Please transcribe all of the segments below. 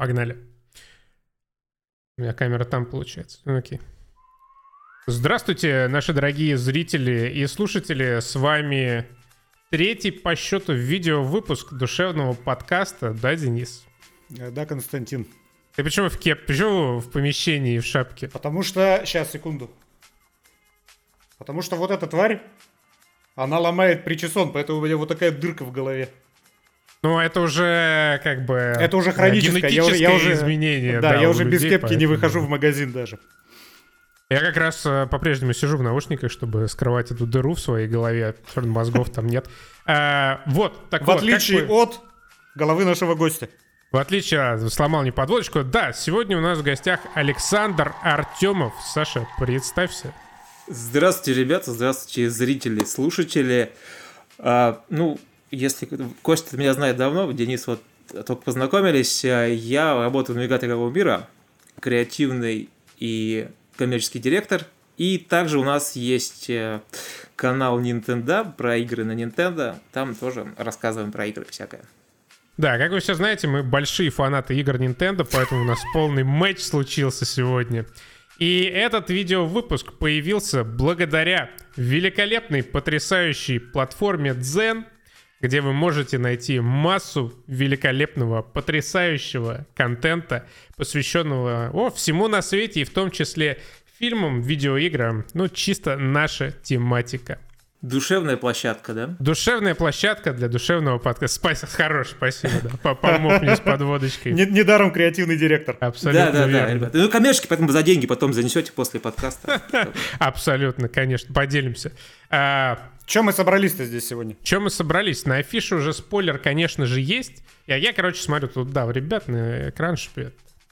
Погнали. У меня камера там получается. Ну, окей. Здравствуйте, наши дорогие зрители и слушатели. С вами третий по счету видео-выпуск душевного подкаста. Да, Денис? Э, Да, Константин. Ты почему в кеп? Почему в помещении и в шапке? Потому что... Сейчас, секунду. Потому что вот эта тварь, она ломает причесон, поэтому у меня вот такая дырка в голове. Ну, это уже как бы... Это уже хроническое. Я уже, я генетическое уже, изменение. Да, я у уже без людей, кепки не поэтому- выхожу в магазин даже. Я как раз э, по-прежнему сижу в наушниках, чтобы скрывать эту дыру в своей голове. Черт, мозгов там нет. А, вот, так В вот, отличие вы- от головы нашего гостя. В отличие от... Сломал не подводочку. Да, сегодня у нас в гостях Александр Артемов. Саша, представься. Здравствуйте, ребята, здравствуйте, зрители, слушатели. А, ну, если Костя меня знает давно, Денис вот только познакомились, а, я работаю в навигаторе игрового мира, креативный и коммерческий директор. И также у нас есть э, канал Nintendo про игры на Nintendo. Там тоже рассказываем про игры всякое. Да, как вы все знаете, мы большие фанаты игр Nintendo, поэтому у нас полный матч случился сегодня. И этот видеовыпуск появился благодаря великолепной, потрясающей платформе Zen, где вы можете найти массу великолепного, потрясающего контента, посвященного о, всему на свете, и в том числе фильмам, видеоиграм. Ну, чисто наша тематика. Душевная площадка, да? Душевная площадка для душевного подкаста. Спасибо, хорош, спасибо, да. По- Помог мне с подводочкой. Не- Недаром креативный директор. Абсолютно да, да, да, ребята. Ну, коммерческий, поэтому за деньги потом занесете после подкаста. Абсолютно, конечно, поделимся. А, Чем мы собрались-то здесь сегодня? чем мы собрались? На афише уже спойлер, конечно же, есть. Я, я короче, смотрю тут, да, ребят на экран, я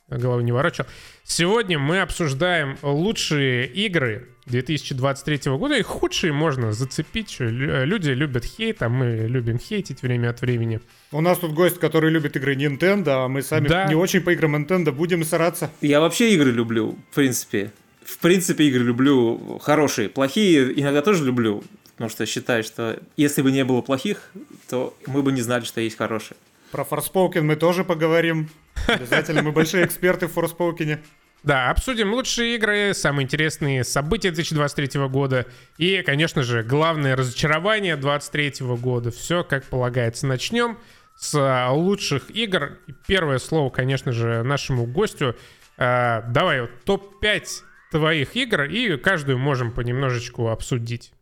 голову не ворочал. Сегодня мы обсуждаем лучшие игры 2023 года, и худшие можно зацепить. Люди любят хейт, а мы любим хейтить время от времени. У нас тут гость, который любит игры Nintendo, а мы сами Да. не очень по играм Nintendo будем стараться. Я вообще игры люблю, в принципе. В принципе, игры люблю хорошие. Плохие иногда тоже люблю, потому что считаю, что если бы не было плохих, то мы бы не знали, что есть хорошие. Про Forspoken мы тоже поговорим. Обязательно, мы большие эксперты в Forspoken. Да, обсудим лучшие игры, самые интересные события 2023 года и, конечно же, главное разочарование 2023 года. Все как полагается. Начнем с а, лучших игр. И Первое слово, конечно же, нашему гостю. А, давай, вот, топ-5 твоих игр, и каждую можем понемножечку обсудить.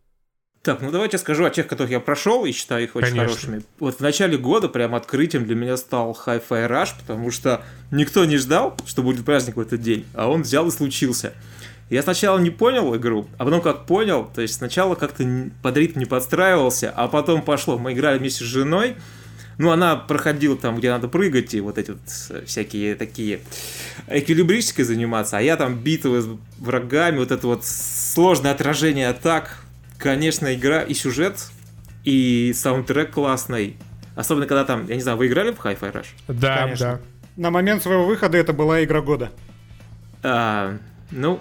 Так, ну давайте скажу о тех, которых я прошел и считаю их очень Конечно. хорошими. Вот в начале года прям открытием для меня стал Hi-Fi Rush, потому что никто не ждал, что будет праздник в этот день, а он взял и случился. Я сначала не понял игру, а потом как понял, то есть сначала как-то под ритм не подстраивался, а потом пошло. Мы играли вместе с женой, ну, она проходила там, где надо прыгать, и вот эти вот э, всякие такие эквилибристикой заниматься, а я там битвы с врагами, вот это вот сложное отражение атак. Конечно, игра и сюжет, и саундтрек классный. Особенно, когда там, я не знаю, вы играли в Hi-Fi Rush? Да, Конечно. да. На момент своего выхода это была игра года. А, ну,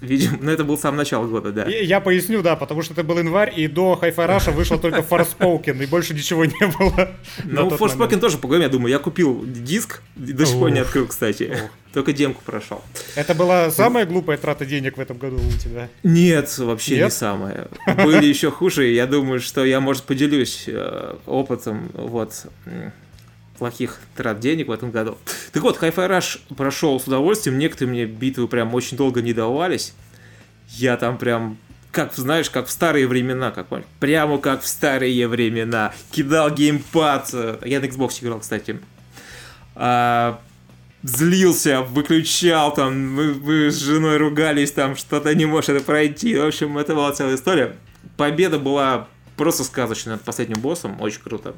видимо, ну это был сам начало года, да. И Я поясню, да, потому что это был январь, и до Hi-Fi Rush вышел только Forspoken, и больше ничего не было. Ну, Forspoken тоже поговорим, я думаю. Я купил диск, до сих пор не открыл, кстати. Только демку прошел. Это была самая глупая трата денег в этом году у тебя. Нет, вообще не Нет? самое. Были еще хуже. Я думаю, что я, может, поделюсь э, опытом вот плохих трат денег в этом году. Так вот, Hi-Fi Rush прошел с удовольствием. Некоторые мне битвы прям очень долго не давались. Я там прям как, знаешь, как в старые времена, как прямо как в старые времена. Кидал геймпад. Я на Xbox играл, кстати. А, злился, выключал, там, мы, мы с женой ругались, там, что-то не можешь это пройти. В общем, это была целая история. Победа была просто сказочная над последним боссом, очень круто.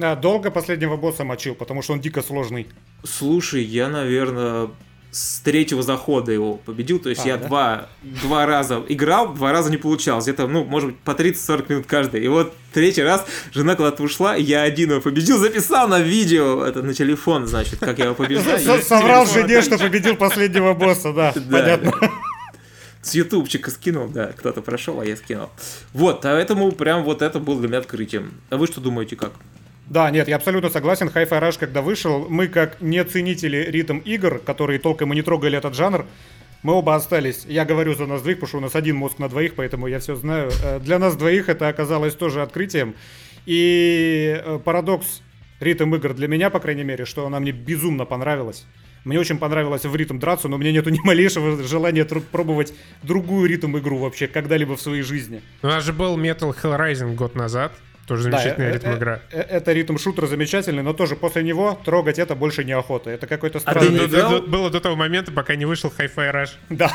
А, долго последнего босса мочил, потому что он дико сложный. Слушай, я, наверное, с третьего захода его победил, то есть А, я да? два, два раза играл, два раза не получалось, где-то, ну, может быть, по 30-40 минут каждый. И вот третий раз жена куда-то ушла, я один его победил, записал на видео, это на телефон, значит, как я его побеждаю. С- Соврал жене, что победил последнего босса, Да, понятно. С ютубчика скинул, да, кто-то прошел, а я скинул. Вот, поэтому прям вот это было для меня открытием. А вы что думаете, как? Да, нет, я абсолютно согласен. Hi-Fi Rush, когда вышел, мы как не ценители ритм игр, которые толком и не трогали этот жанр, мы оба остались. Я говорю за нас двоих, потому что у нас один мозг на двоих, поэтому я все знаю. Э, Для нас двоих это оказалось тоже открытием. И э, парадокс ритм игр для меня, по крайней мере, что она мне безумно понравилась. Мне очень понравилось в ритм драться, но у меня нету ни малейшего желания тру- пробовать другую ритм игру вообще когда-либо в своей жизни. У нас же был Metal Hellrising год назад. Тоже Да, замечательная э, ритм э, игра. э, Это ритм шутер замечательный, но тоже после него трогать это больше неохота. Это какой-то А ты странный... не До- играл? до- Было до того момента, пока не вышел Hi-Fi Rush. Да,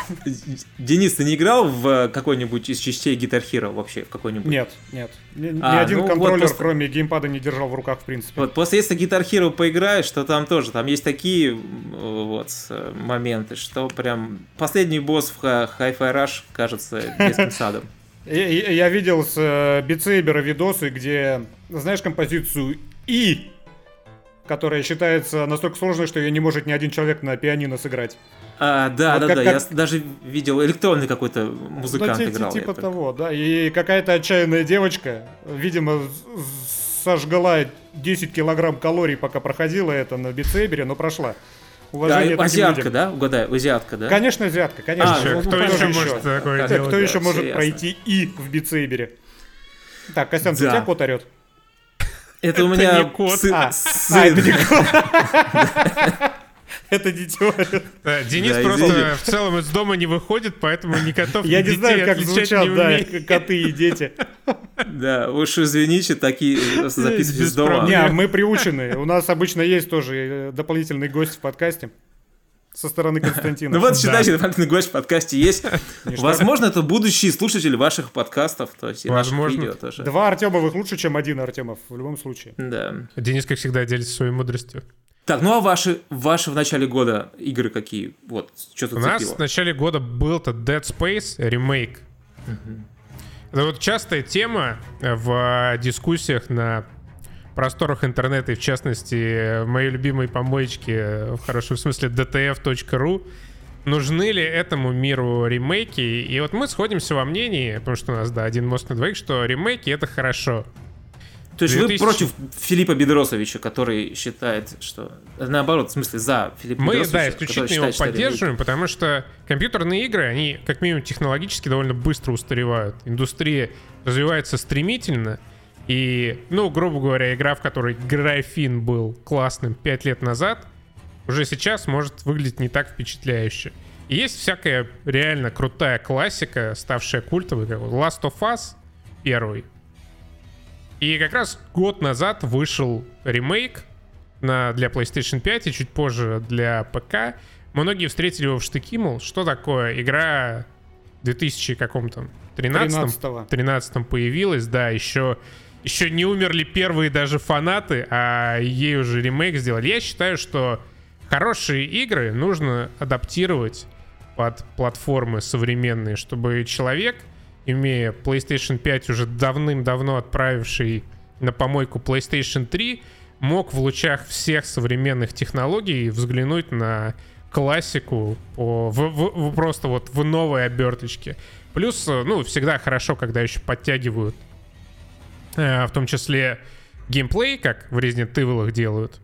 Денис, ты не играл в э, какой-нибудь из частей Guitar Hero вообще? В какой-нибудь? нет, нет. Ни, ни А, один ну вот контроллер, просто- кроме геймпада, не держал в руках в принципе. Вот после если Guitar Hero поиграешь, то там тоже, там есть такие вот э, моменты, что прям последний босс в Hi-Fi Rush кажется детским садом. Я, видел с э, Beat Saber а видосы, где, знаешь, композицию И, которая считается настолько сложной, что ее не может ни один человек на пианино сыграть. А, да, Вот да, как- да, как- я даже видел электронный какой-то музыкант Ну, ти- ти- играл. Типа так. того, да. И какая-то отчаянная девочка, видимо, сожгла 10 килограмм калорий, пока проходила это на Beat Saber е, но прошла. Да, Уважение таким азиатка, людям. да? Угадай, азиатка, да? Конечно, азиатка, конечно. А, Чё, ну, кто ну, еще может такое Да, Кто, делать? кто еще да, может всё пройти И в Битсейбере? Так, Костян, Да. у тебя кот орет? Это у Это меня не кот. сын- А, сын. а, это не кот. Это орёт. Да, Денис Да, просто извини. в целом из дома не выходит, поэтому ни котов, Я не детей знаю, как звучат, не да, коты и дети. Да, уж извините, такие Без из дома. Не, мы приучены. У нас обычно есть тоже э, дополнительный гость в подкасте со стороны Константина. Ну вот, считайте, дополнительный гость в подкасте есть. Возможно, это будущий слушатель ваших подкастов, то есть и наших Возможно. видео тоже. Два Артемовых лучше, чем один Артемов, в любом случае. Да. Денис, как всегда, делится своей мудростью. Так, ну а ваши, ваши в начале года игры какие? Вот, что тут У нас в начале года был-то Dead Space ремейк. Это вот частая тема э, в дискуссиях на просторах интернета, и в частности, в моей любимой помоечке, э, в хорошем смысле, dtf.ru, нужны ли этому миру ремейки. И вот мы сходимся во мнении, потому что у нас, да, один мост на двоих, что ремейки — это хорошо. То есть вы 2000. против Филиппа Бедросовича, который считает, что... Наоборот, в смысле, за Филиппа Мы, Бедросовича, да, исключительно его считает, что поддерживаем, потому что компьютерные игры, они как минимум технологически довольно быстро устаревают. Индустрия развивается стремительно, и, ну, грубо говоря, игра, в которой графин был классным 5 лет назад, уже сейчас может выглядеть не так впечатляюще. И есть всякая реально крутая классика, ставшая культовой, как Last of Us первый. И как раз год назад вышел ремейк на, для PlayStation 5 и чуть позже для ПК. Многие встретили его в штыки, мол, что такое? Игра 2000 каком-то 13 13-го. 13 появилась, да, еще еще не умерли первые даже фанаты, а ей уже ремейк сделали. Я считаю, что хорошие игры нужно адаптировать под платформы современные, чтобы человек, имея PlayStation 5 уже давным-давно отправивший на помойку PlayStation 3, мог в лучах всех современных технологий взглянуть на классику по, в- в- в- просто вот в новой оберточке. Плюс, э, ну, всегда хорошо, когда еще подтягивают э, в том числе геймплей, как в Resident Evil делают.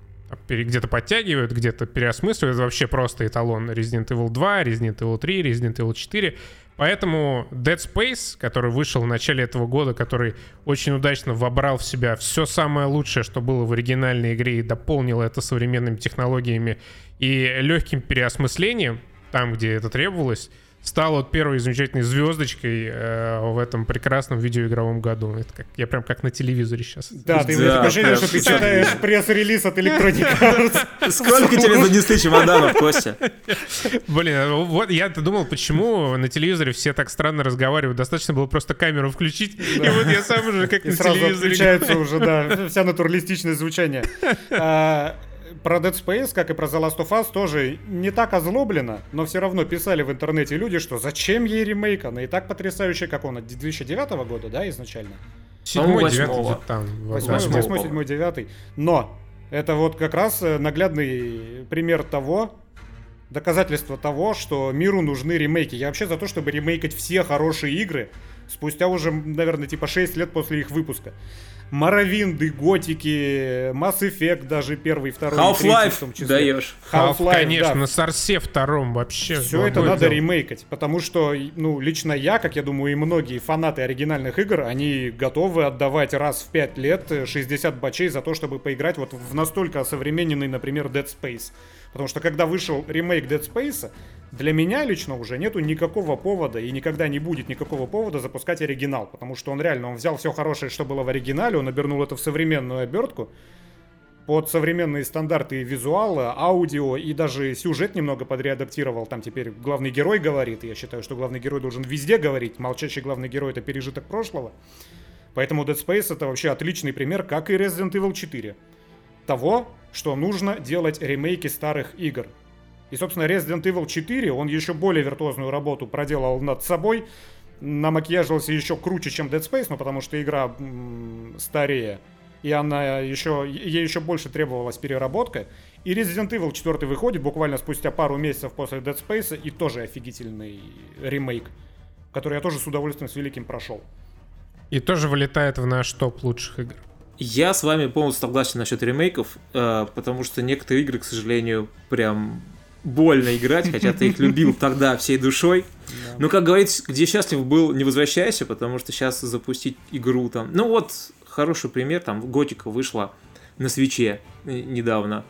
Где-то подтягивают, где-то переосмысливают. Это вообще просто эталон Resident Evil 2, Resident Evil 3, Resident Evil 4. Поэтому Dead Space, который вышел в начале этого года, который очень удачно вобрал в себя все самое лучшее, что было в оригинальной игре, и дополнил это современными технологиями и легким переосмыслением, там, где это требовалось, стал вот первой замечательной звездочкой э, в этом прекрасном видеоигровом году. Это как, я прям как на телевизоре сейчас. Да, ты Да, такое что ты читаешь пресс-релиз от Electronic Arts. Сколько тебе занесли чемоданов, Костя? Блин, а вот я-то думал, почему на телевизоре все так странно разговаривают. Достаточно было просто камеру включить, и вот я сам уже как на сразу телевизоре. отключается уже, да, вся натуралистичное звучание. Про Dead Space, как и про The Last of Us, тоже не так озлоблено, но все равно писали в интернете люди, что зачем ей ремейк, она и так потрясающая, как он, от 2009 года, да, изначально? Седьмой, По-моему, девятый, восьмого. где-то там. Восьмой, возможно. Восьмого, восьмой, по-моему. седьмой, девятый. Но это вот как раз э, наглядный пример того, доказательство того, что миру нужны ремейки. Я вообще за то, чтобы ремейкать все хорошие игры спустя уже, наверное, типа 6 лет после их выпуска. Моровинды, Готики, Mass Effect даже первый, второй, Half-Life в том числе. даешь. Half-Life, конечно, да. на Сорсе втором вообще. Все это надо дело. ремейкать, потому что, ну, лично я, как я думаю, и многие фанаты оригинальных игр, они готовы отдавать раз в 5 лет 60 бачей за то, чтобы поиграть вот в настолько современный, например, Dead Space. Потому что когда вышел ремейк Dead Space, для меня лично уже нету никакого повода и никогда не будет никакого повода запускать оригинал. Потому что он реально, он взял все хорошее, что было в оригинале, он обернул это в современную обертку под современные стандарты визуала, аудио и даже сюжет немного подреадаптировал. Там теперь главный герой говорит. Я считаю, что главный герой должен везде говорить. Молчащий главный герой это пережиток прошлого. Поэтому Dead Space это вообще отличный пример, как и Resident Evil 4. Того, что нужно делать ремейки старых игр. И, собственно, Resident Evil 4, он еще более виртуозную работу проделал над собой, намакияжился еще круче, чем Dead Space, ну, потому что игра м- старее, и она еще, ей еще больше требовалась переработка. И Resident Evil 4 выходит буквально спустя пару месяцев после Dead Space, и тоже офигительный ремейк, который я тоже с удовольствием с великим прошел. И тоже вылетает в наш топ лучших игр. Я с вами полностью согласен насчет ремейков, э, потому что некоторые игры, к сожалению, прям больно играть, хотя ты их любил тогда всей душой. Но, как говорится, где счастлив был, не возвращайся, потому что сейчас запустить игру там... Ну вот, хороший пример, там Готика вышла на свече недавно.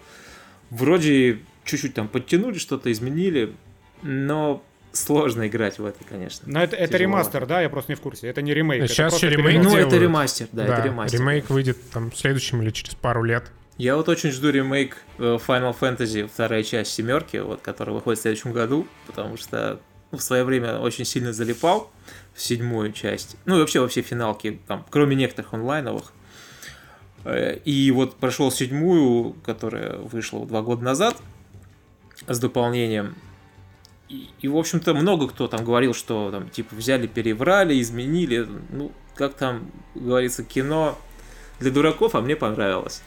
Вроде чуть-чуть там подтянули, что-то изменили, но сложно играть в это, конечно. Но это, это ремастер, да? Я просто не в курсе. Это не ремейк. Сейчас еще ремейк Ну, это ремастер, да, да, это ремастер. Ремейк выйдет там в следующем или через пару лет. Я вот очень жду ремейк э, Final Fantasy, вторая часть семерки, вот, которая выходит в следующем году, потому что ну, в свое время очень сильно залипал в седьмую часть. Ну и вообще во все финалки, там, кроме некоторых онлайновых. Э, и вот прошел седьмую, которая вышла два года назад с дополнением. И, и, в общем-то, много кто там говорил, что там, типа, взяли, переврали, изменили. Ну, как там говорится, кино для дураков, а мне понравилось.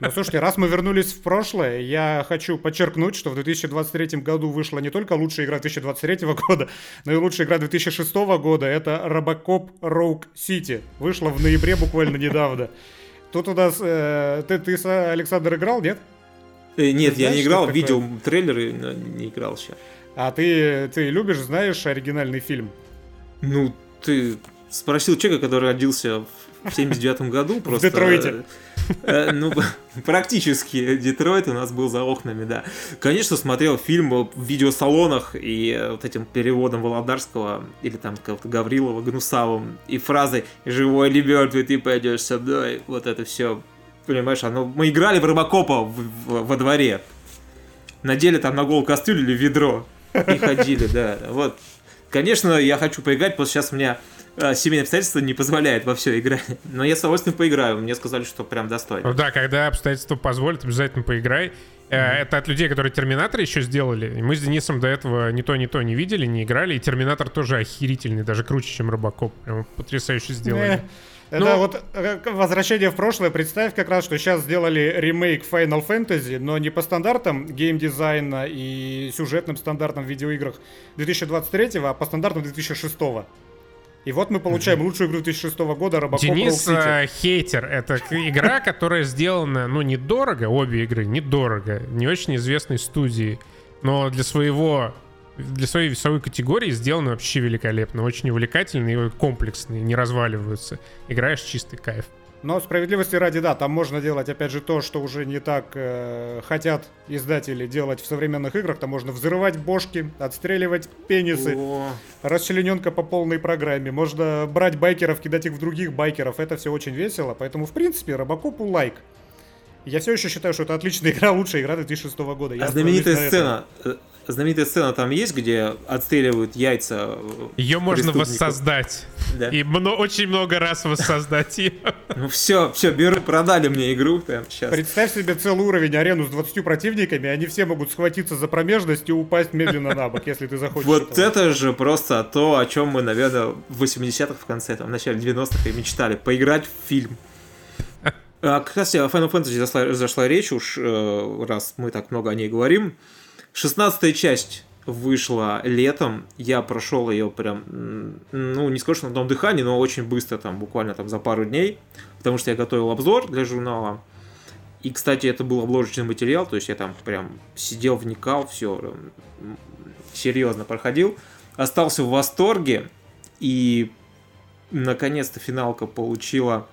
Ну, слушайте, раз мы вернулись в прошлое, я хочу подчеркнуть, что в 2023 году вышла не только лучшая игра 2023 года, но и лучшая игра 2006 года. Это Robocop Rogue City. Вышла в ноябре буквально недавно. Тут у нас... Э, ты, ты, Александр, играл, нет? Э, нет, я не играл, видел трейлеры, но не играл еще. А ты, ты любишь, знаешь оригинальный фильм? Ну, ты спросил человека, который родился в 79 году. Просто, в Детройте. Э, ну, практически Детройт у нас был за окнами, да. Конечно, смотрел фильм в видеосалонах и вот этим переводом Володарского или там какого-то Гаврилова Гнусавым и фразой «Живой или мертвый, ты пойдешь со мной». Вот это все понимаешь, оно, мы играли в Робокопа в, в, во дворе. Надели там на голову кастрюлю или ведро и ходили, да. Вот. Конечно, я хочу поиграть, потому что сейчас у меня э, семейные обстоятельства не позволяют во все играть. Но я с удовольствием поиграю. Мне сказали, что прям достойно. Ну да, когда обстоятельства позволят, обязательно поиграй. Mm-hmm. Это от людей, которые Терминатор еще сделали. И мы с Денисом до этого ни то, ни то не видели, не играли. И Терминатор тоже охерительный, даже круче, чем Робокоп. Прям потрясающе сделали. Это ну, вот э, возвращение в прошлое. Представь как раз, что сейчас сделали ремейк Final Fantasy, но не по стандартам геймдизайна и сюжетным стандартам в видеоиграх 2023, а по стандартам 2006. И вот мы получаем лучшую игру 2006 года Robocop Денис э, хейтер. Это игра, которая сделана, ну, недорого, обе игры недорого, не очень известной студии, но для своего для своей весовой категории сделаны вообще великолепно, очень увлекательные и комплексные, не разваливаются. Играешь чистый кайф. Но справедливости ради, да, там можно делать, опять же, то, что уже не так э, хотят издатели делать в современных играх. Там можно взрывать бошки, отстреливать пенисы, О. расчлененка по полной программе. Можно брать байкеров, кидать их в других байкеров. Это все очень весело. Поэтому, в принципе, Робокопу лайк. Я все еще считаю, что это отличная игра, лучшая игра 2006 года. Я а знаменитая сцена, э, знаменитая сцена там есть, где отстреливают яйца. Ее можно воссоздать. Да. И мно, очень много раз воссоздать ее. Ну все, все, беру, продали мне игру прямо сейчас. Представь себе целый уровень, арену с 20 противниками, они все могут схватиться за промежность и упасть медленно на бок, если ты захочешь. Вот это же просто то, о чем мы, наверное, в 80-х в конце, там, в начале 90-х и мечтали. Поиграть в фильм. А, кстати, о Final Fantasy зашла, зашла речь уж, э, раз мы так много о ней говорим. 16 часть вышла летом. Я прошел ее прям, ну, не скажу, что на одном дыхании, но очень быстро, там, буквально там за пару дней, потому что я готовил обзор для журнала. И, кстати, это был обложечный материал, то есть я там прям сидел, вникал, все серьезно проходил. Остался в восторге, и наконец-то финалка получила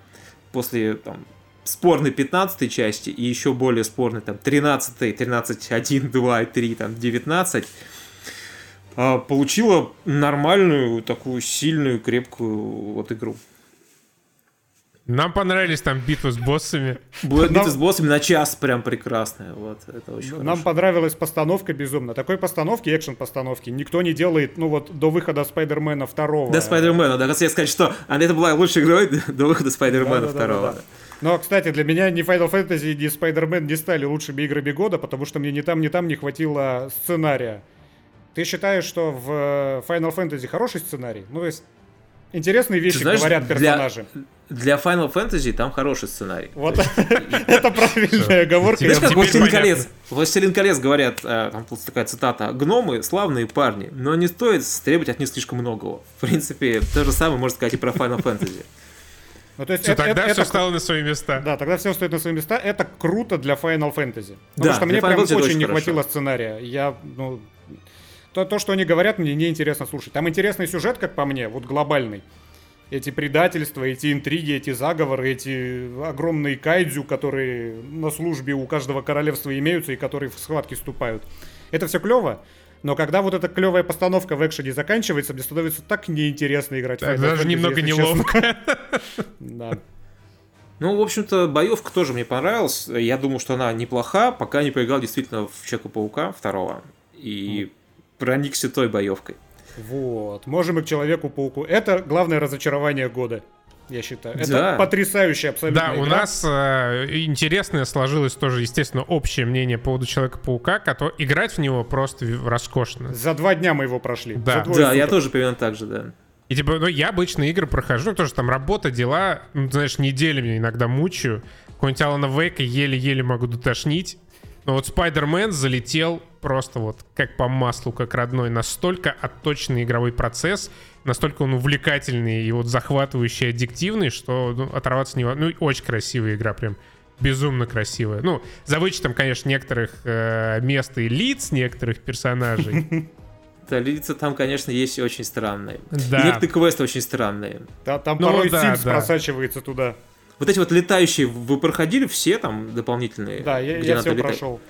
после там, спорной 15 части и еще более спорной там 13, 13, 1, 2 и 3, там 19 а, получила нормальную, такую сильную, крепкую вот игру. Нам понравились там битвы с боссами. Битвы с боссами на час прям прекрасная. Вот, это очень Нам хорошо. понравилась постановка безумно. Такой постановки, экшен постановки, никто не делает, ну вот, до выхода Спайдермена второго. До Спайдермена, да, хотел сказать, что это была лучшая игрой до выхода Спайдермена да, да, второго. Да, да, да. Но, кстати, для меня ни Final Fantasy, ни Spider-Man не стали лучшими играми года, потому что мне ни там, ни там не хватило сценария. Ты считаешь, что в Final Fantasy хороший сценарий? Ну, то есть, интересные вещи знаешь, говорят персонажи. Для, для Final Fantasy там хороший сценарий. Вот это правильная оговорка. Знаешь, как Властелин колец, Властелин колец говорят, э, там такая цитата, гномы славные парни, но не стоит требовать от них слишком многого. В принципе, то же самое можно сказать и про Final Fantasy. Ну, то есть все, это, тогда это, все это, стало на свои места. Да, тогда все стоит на свои места. Это круто для Final Fantasy. Потому да, что мне прям очень, очень не хорошо. хватило сценария. Я, ну, то, то, что они говорят, мне неинтересно слушать. Там интересный сюжет, как по мне, вот глобальный. Эти предательства, эти интриги, эти заговоры, эти огромные кайдзю, которые на службе у каждого королевства имеются и которые в схватки вступают. Это все клево. Но когда вот эта клевая постановка в экшене заканчивается, мне становится так неинтересно играть. Так, даже немного неловко. Да. Ну, в общем-то, боевка тоже мне понравилась. Я думал, что она неплоха, пока не поиграл действительно в Человека-паука второго. И проникся той боевкой. Вот. Можем и к Человеку-пауку. Это главное разочарование года я считаю. Это да. потрясающая абсолютно Да, игра. у нас э, интересное сложилось тоже, естественно, общее мнение по поводу Человека-паука, который играть в него просто роскошно. За два дня мы его прошли. Да, да я тоже примерно так же, да. И типа, ну, я обычно игры прохожу, ну, тоже там работа, дела, ну, знаешь, неделями иногда мучаю. Какой-нибудь Алана Вейка еле-еле могу дотошнить. Но вот Spider-Man залетел просто вот как по маслу, как родной. Настолько отточенный игровой процесс, настолько он увлекательный и вот захватывающий, аддиктивный, что ну, оторваться не... Ну, очень красивая игра прям. Безумно красивая. Ну, за вычетом, конечно, некоторых э, мест и лиц некоторых персонажей. Да, лица там, конечно, есть очень странные. Да. И некоторые квесты очень странные. Да, там ну, порой да, Sims да. просачивается туда. Вот эти вот летающие, вы проходили все там дополнительные? Да, я, я все летать? прошел.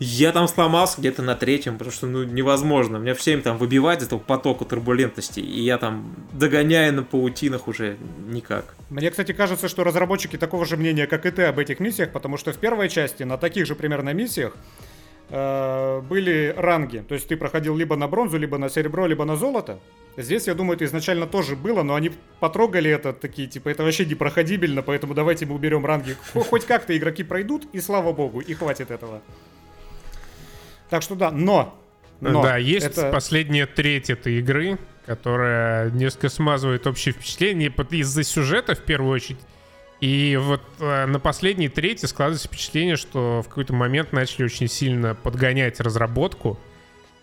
Я там сломался где-то на третьем, потому что ну невозможно. Меня все время там выбивать этого потока турбулентности, и я там догоняю на паутинах уже никак. Мне, кстати, кажется, что разработчики такого же мнения, как и ты об этих миссиях, потому что в первой части на таких же примерно миссиях э, были ранги. То есть ты проходил либо на бронзу, либо на серебро, либо на золото. Здесь, я думаю, это изначально тоже было, но они потрогали это, такие, типа, это вообще непроходибельно, поэтому давайте мы уберем ранги. Хоть как-то игроки пройдут, и слава богу, и хватит этого. Так что да, но... но да, есть это... последняя треть этой игры, которая несколько смазывает общее впечатление из-за сюжета, в первую очередь. И вот э, на последней трети складывается впечатление, что в какой-то момент начали очень сильно подгонять разработку.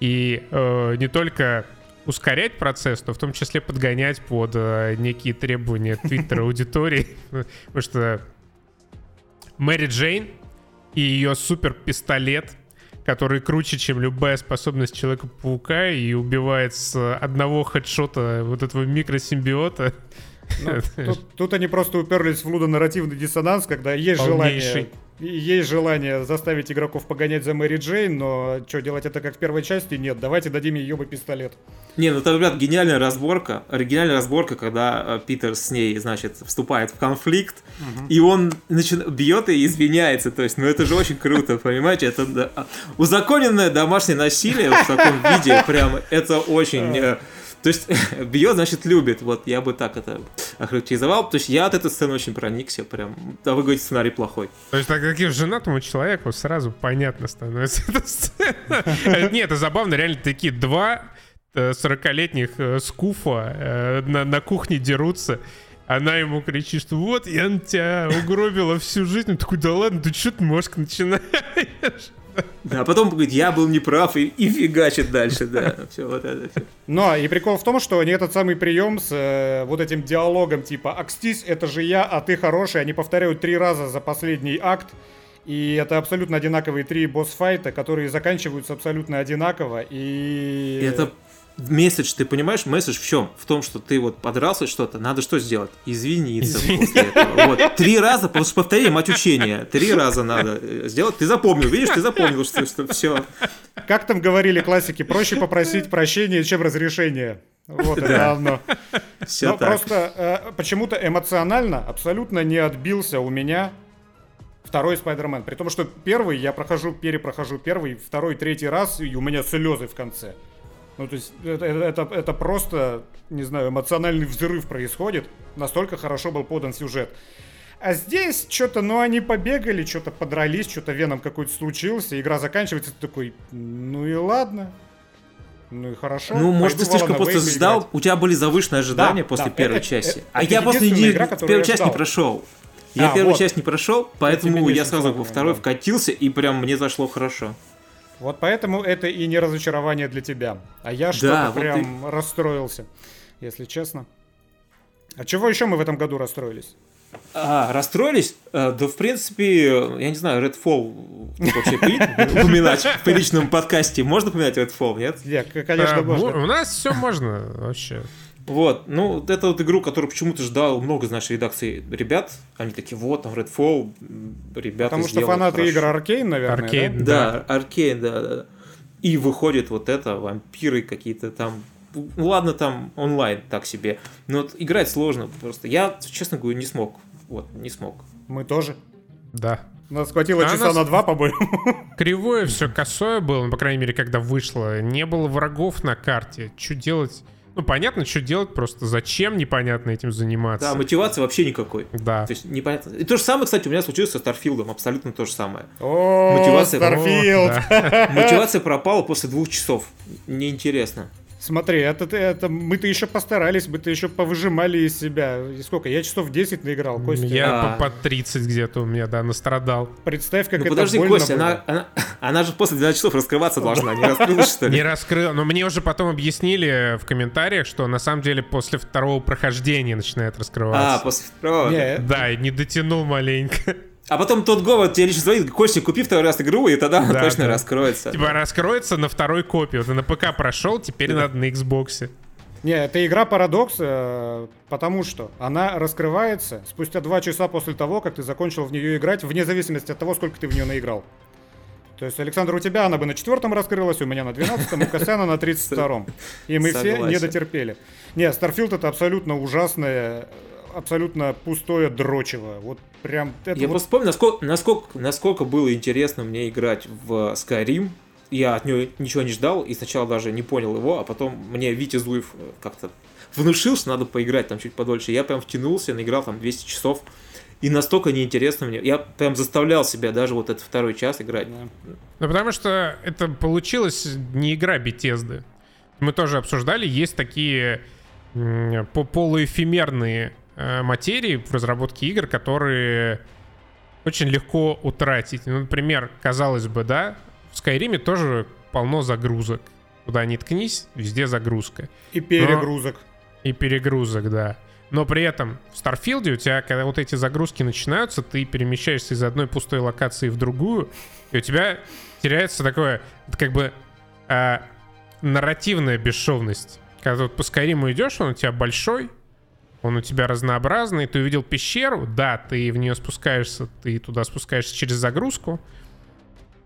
И э, не только ускорять процесс, но в том числе подгонять под э, некие требования Твиттера аудитории. Потому что Мэри Джейн и ее супер пистолет, который круче, чем любая способность Человека-паука и убивает с одного хедшота вот этого микросимбиота. Ну, тут, тут они просто уперлись в лудонарративный диссонанс, когда есть Полнейший. желание есть желание заставить игроков погонять за Мэри Джейн, но что, делать это как в первой части? Нет, давайте дадим ей бы пистолет. Не, ну это, ребят, гениальная разборка. Оригинальная разборка, когда э, Питер с ней, значит, вступает в конфликт, угу. и он начи... бьет и извиняется. То есть, ну это же очень круто, понимаете? Это да, узаконенное домашнее насилие в таком виде, прям, это очень э, то есть бьет, значит, любит. Вот я бы так это охарактеризовал. То есть я от этой сцены очень проникся. Прям. А вы говорите, сценарий плохой. То есть, так как женатому человеку сразу понятно становится эта сцена. Нет, это забавно. Реально такие два 40-летних э, скуфа э, на, на кухне дерутся. Она ему кричит, что вот я на тебя угробила всю жизнь. Он такой, да ладно, ты что ты мозг начинаешь? Да, а потом говорит, я был неправ, и, и фигачит дальше, да. Все вот это. всё. Но и прикол в том, что они этот самый прием с э, вот этим диалогом типа «Акстись, это же я, а ты хороший», они повторяют три раза за последний акт. И это абсолютно одинаковые три босс-файта, которые заканчиваются абсолютно одинаково. И это месседж, ты понимаешь, месседж в чем? В том, что ты вот подрался что-то, надо что сделать? Извиниться Извини. после этого. Вот. Три раза, потому что повтори мать учения. Три раза надо э, сделать. Ты запомнил, видишь, ты запомнил, что, что все. Как там говорили классики, проще попросить прощения, чем разрешения. Вот это Да. оно. Все Но так. просто э, почему-то эмоционально абсолютно не отбился у меня второй Спайдермен. При том, что первый я прохожу, перепрохожу первый, второй, третий раз, и у меня слезы в конце. Ну, то есть, это, это, это просто, не знаю, эмоциональный взрыв происходит. Настолько хорошо был подан сюжет. А здесь что-то, ну, они побегали, что-то подрались, что-то веном какой-то случился, игра заканчивается, ты такой, ну и ладно. Ну и хорошо. Ну, может, ты слишком просто ждал, играть. у тебя были завышенные ожидания Да, после да, первой это- части. это- а это я после не, игра, первую я часть не прошел. Я А, первую вот. часть не прошел, поэтому я сразу во второй да. вкатился, и прям мне зашло хорошо. Вот поэтому это и не разочарование для тебя. А я Да, что-то вот прям расстроился, если честно. А чего еще мы в этом году расстроились? А, расстроились? А, да, в принципе, я не знаю, Redfall вообще упоминать в приличном подкасте. Можно упоминать Redfall, нет? К- конечно, А, можно. мо- У нас все можно вообще. Вот, ну, вот это вот игру, которую почему-то ждал много из нашей редакции ребят. Они такие, вот, там Redfall, ребята Потому что фанаты хорошо». игр Аркейн, наверное, Аркейн. да? Да, Аркейн, да, да. И выходит вот это, вампиры какие-то там. Ну ладно, там онлайн так себе. Но вот играть сложно просто. Я, честно говорю, не смог. Вот, не смог. Мы тоже. Да. Нас хватило А часа нас- на два, по-моему. Кривое все косое было, ну, по крайней мере, когда вышло. Не было врагов на карте. Что делать? Ну, понятно, что делать, просто зачем непонятно этим заниматься. Да, мотивации вообще никакой. Да. То есть непонятно. И то же самое, кстати, у меня случилось со Starfield ом, абсолютно то же самое. О, Мотивация- Starfield! Да. Мотивация пропала после двух часов. Неинтересно. Смотри, это, это мы-то еще постарались, мы-то еще повыжимали из себя. И сколько? Я часов 10 наиграл, Костя. Я А. по, по 30 где-то у меня, да, настрадал. Представь, как Ну это подожди, больно Костя, было. она, она, она же после 12 часов раскрываться должна, не раскрылась, что Не ли? раскрыл, но мне уже потом объяснили в комментариях, что на самом деле после второго прохождения начинает А, раскрываться. после второго. Не, Да, и не дотянул маленько. А потом тот Говард тебе лично звонит, Костя, купи второй раз игру, и тогда она Да, точно да. раскроется. Типа раскроется на второй копии. Вот ты на ПК прошел, теперь надо на Xbox. Не, это игра парадокс, э, потому что она раскрывается спустя два часа после того, как ты закончил в нее играть, вне зависимости от того, сколько ты в нее наиграл. То есть, Александр, у тебя она бы на четвертом раскрылась, у меня на двенадцатом, у Костяна на тридцать втором. И мы все Согласен. не дотерпели. Не, Starfield это абсолютно ужасное, абсолютно пустое дрочево. Вот прям это Я вот просто помню, насколько, насколько, насколько было интересно мне играть в Skyrim. Я от него ничего не ждал и сначала даже не понял его, а потом мне Витя Зуев э, как-то внушил, что надо поиграть там чуть подольше. Я прям втянулся, наиграл там 200 часов. И настолько неинтересно мне. Я прям заставлял себя даже вот этот второй час играть. Да. Ну, потому что это получилось не игра Bethesda. Мы тоже обсуждали, есть такие полуэфемерные материи в разработке игр, которые очень легко утратить. Ну, например, казалось бы, да, в Скайриме тоже полно загрузок. Куда ни ткнись, везде загрузка. и перегрузок. И перегрузок, да. Но при этом в Старфилде у тебя, когда вот эти загрузки начинаются, ты перемещаешься из одной пустой локации в другую, и у тебя теряется такое, как бы, а, нарративная бесшовность. Когда ты вот по Скайриму идешь, он у тебя большой, он у тебя разнообразный, ты увидел пещеру, да, ты в нее спускаешься, ты туда спускаешься через загрузку,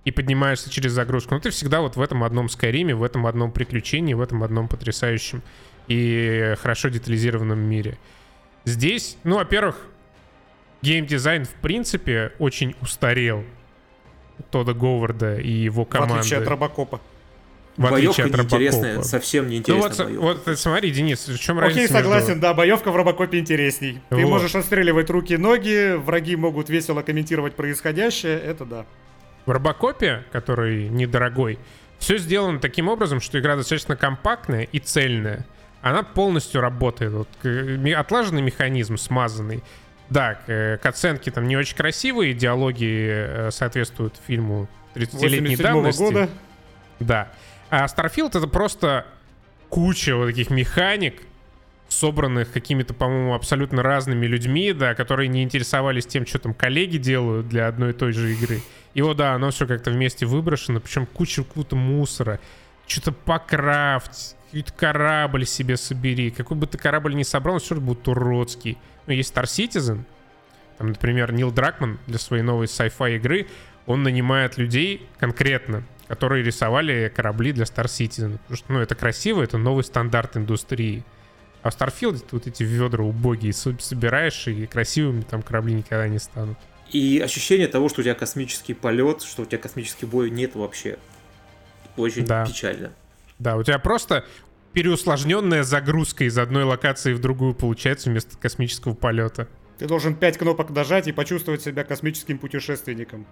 и поднимаешься через загрузку. Но ты всегда вот в этом одном Скайриме, в этом одном приключении, в этом одном потрясающем и хорошо детализированном мире. Здесь, ну, во-первых, геймдизайн в принципе очень устарел. Тода Говарда и его В команды. отличие от Робокопа. В отличие Боевка от неинтересная, Робокопа. совсем Ну неинтересная вот, боевка. вот э, смотри, Денис, в чем Окей, разница согласен, между... да, боевка в Робокопе интересней. Ты Вот. можешь отстреливать руки и ноги, враги могут весело комментировать происходящее, это да. В Робокопе, который недорогой, все сделано таким образом, что игра достаточно компактная и цельная. Она полностью работает. Вот, отлаженный механизм, смазанный. Да, к- э, там не очень красивые, диалоги э, соответствуют фильму 30-летней 87 давности. года. Да. А Starfield это просто куча вот таких механик, собранных какими-то, по-моему, абсолютно разными людьми, да, которые не интересовались тем, что там коллеги делают для одной и той же игры. И вот, да, оно все как-то вместе выброшено, причем куча какого-то мусора. Что-то покрафть, какой-то корабль себе собери. Какой бы ты корабль ни собрал, он все равно будет уродский. Ну, есть Star Citizen, там, например, Нил Дракман для своей новой sci-fi игры, он нанимает людей конкретно, которые рисовали корабли для Star Citizen. Потому что, ну, это красиво, это новый стандарт индустрии. А в Starfield вот эти ведра убогие со- собираешь, и красивыми там корабли никогда не станут. И ощущение того, что у тебя космический полет, что у тебя космический бой нет вообще. Очень Да. печально. Да, у тебя просто переусложненная загрузка из одной локации в другую получается вместо космического полета. Ты должен пять кнопок нажать и почувствовать себя космическим путешественником.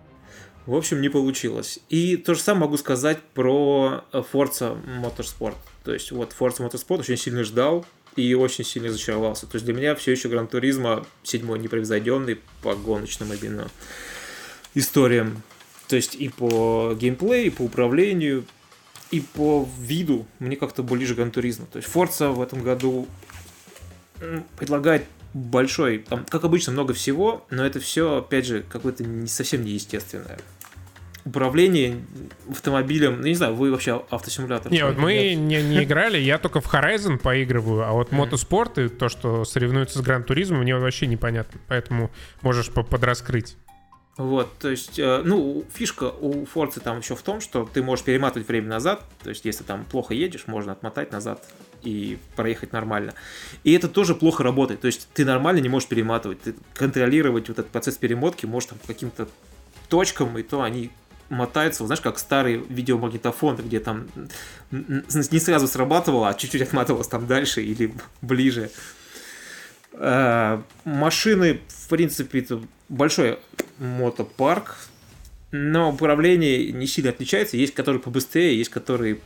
В общем, не получилось. И то же самое могу сказать про э, Forza Motorsport. То есть вот Forza Motorsport очень сильно ждал и очень сильно разочаровался. То есть для меня все еще Гран Туризма седьмой непревзойденный по гоночным именно историям. То есть и по геймплею, и по управлению, и по виду мне как-то ближе Гран Туризма. То есть Forza в этом году предлагает большой, там, как обычно, много всего, но это все, опять же, какое-то не совсем неестественное. Управление автомобилем, ну, не знаю, вы вообще автосимулятор? Не, вот мы Нет. не, не играли, я только в Horizon поигрываю, а вот мотоспорт и то, что соревнуется с Гран Туризмом, мне вообще непонятно, поэтому можешь по- подраскрыть. Вот, то есть, э, ну, фишка у Forza там еще в том, что ты можешь перематывать время назад, то есть, если там плохо едешь, можно отмотать назад и проехать нормально. И это тоже плохо работает, то есть, ты нормально не можешь перематывать, ты контролировать вот этот процесс перемотки можешь там по каким-то точкам, и то они мотаются, вот знаешь, как старый видеомагнитофон, где там не сразу срабатывало, а чуть-чуть отматывалось там дальше или ближе. Э, Машины, в принципе, это большой мотопарк, но управление не сильно отличается. Есть которые побыстрее, есть которые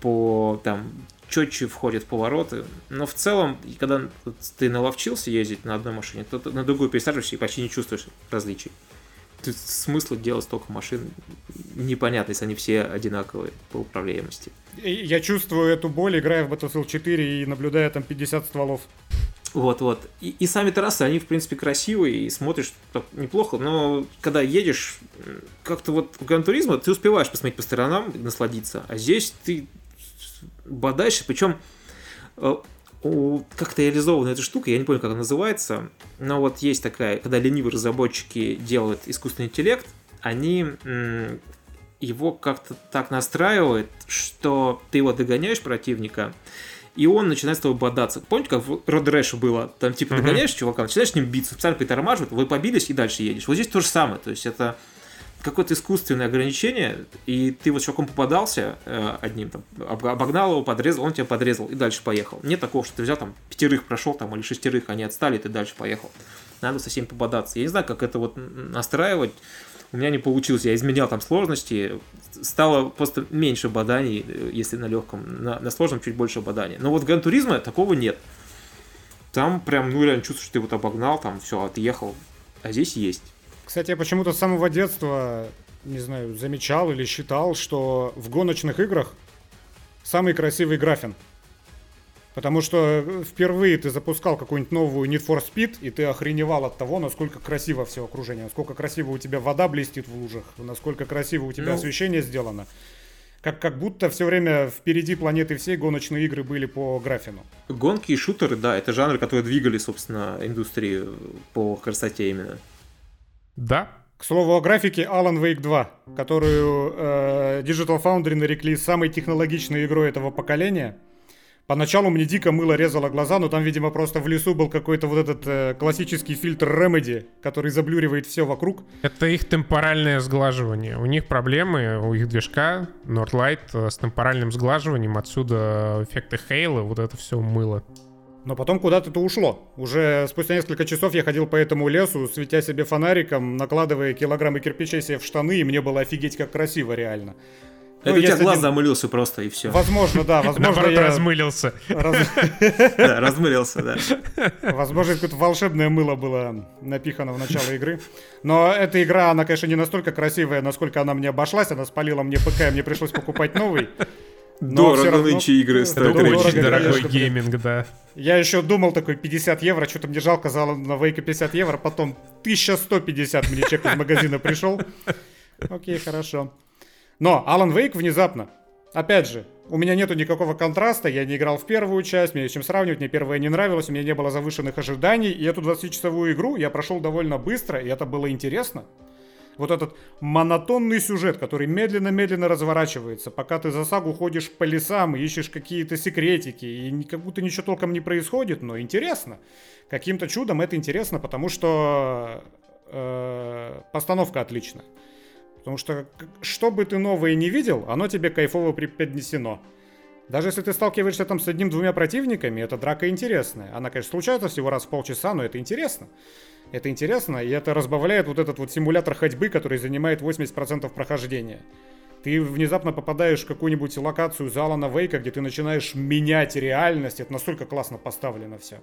по там четче входят в повороты. Но в целом, когда ты наловчился ездить на одной машине, то на другую пересаживаешься и почти не чувствуешь различий. Смысла делать столько машин непонятно, если они все одинаковые по управляемости. Я чувствую эту боль, играя в Battlefield 4 и наблюдая там 50 стволов. Вот-вот. И, и сами трассы, они, в принципе, красивые, и смотришь так неплохо, но когда едешь, как-то вот в Гран Туризмо ты успеваешь посмотреть по сторонам, насладиться, а здесь ты бодаешься, причем э, как-то реализована эта штука, я не помню, как она называется, но вот есть такая, когда ленивые разработчики делают искусственный интеллект, они его как-то так настраивают, что ты его догоняешь противника, и он начинает с тобой бодаться. Помните, как в Road Rash было? Там типа догоняешь чувака, начинаешь с ним биться, специально притормаживает, вы побились и дальше едешь. Вот здесь то же самое, то есть это какое-то искусственное ограничение, и ты вот с чуваком попадался э, одним, там, об- обогнал его, подрезал, он тебя подрезал и дальше поехал. Нет такого, что ты взял там пятерых прошел там или шестерых, они отстали, и ты дальше поехал. Надо со всеми попадаться. Я не знаю, как это вот настраивать. У меня не получилось, я изменял там сложности, стало просто меньше боданий, э, если на легком, на, на сложном чуть больше боданий. Но вот в Гран Туризмо такого нет. Там прям, ну реально чувствуешь, что ты вот обогнал, там все, отъехал. А здесь есть. Кстати, я почему-то с самого детства, не знаю, замечал или считал, что в гоночных играх самый красивый графин. Потому что э, впервые ты запускал какую-нибудь новую Need for Speed, и ты охреневал от того, насколько красиво все окружение, насколько красиво у тебя вода блестит в лужах, насколько красиво у тебя Ну. освещение сделано. Как, как будто все время впереди планеты всей гоночные игры были по графину. Гонки и шутеры, да, это жанры, которые двигали, собственно, индустрию по красоте именно. Да, К слову о графике Alan Wake 2, которую э, Digital Foundry нарекли самой технологичной игрой этого поколения. Поначалу мне дико мыло резало глаза, но там, видимо, просто в лесу был какой-то вот этот э, классический фильтр Remedy, который заблюривает все вокруг. это их темпоральное сглаживание. У них проблемы, у их движка Northlight э, с темпоральным сглаживанием, отсюда эффекты Хейла, вот это все мыло. Но потом куда-то это ушло. Уже спустя несколько часов я ходил по этому лесу, светя себе фонариком, накладывая килограммы кирпичей себе в штаны, и мне было офигеть как красиво реально. Это Ну, у тебя если глаз не- замылился просто, и все. Возможно, да, возможно, Наоборот, я... размылился. раз- Да, размылился, да. Возможно, какое-то волшебное мыло было напихано в начало игры. Но эта игра, она, конечно, не настолько красивая, насколько она мне обошлась. Она спалила мне ПК, и мне пришлось покупать новый. Но Дорого равно- нынче игры стоят. Это очень конечно, дорогой блин. гейминг, да. Я еще думал такой 50 евро, что-то мне жалко, зала на Вейка 50 евро, потом 1150 мне чек из магазина пришел. Окей, хорошо. Но Алан Вейк внезапно, опять же, у меня нету никакого контраста, я не играл в первую часть, мне есть чем сравнивать, мне первая не нравилась, у меня не было завышенных ожиданий, и эту 20-часовую игру я прошел довольно быстро, и это было интересно. Вот этот монотонный сюжет, который медленно-медленно разворачивается, пока ты за сагу ходишь по лесам, ищешь какие-то секретики, и как будто ничего толком не происходит, но интересно. Каким-то чудом это интересно, потому что э, постановка отличная. Потому что что бы ты новое не видел, оно тебе кайфово преподнесено. Даже если ты сталкиваешься там с одним-двумя противниками, эта драка интересная. Она, конечно, случается всего раз в полчаса, но это интересно. Это интересно, и это разбавляет вот этот вот симулятор ходьбы, который занимает 80% прохождения. Ты внезапно попадаешь в какую-нибудь локацию зала на Вейка, где ты начинаешь менять реальность. Это настолько классно поставлено все.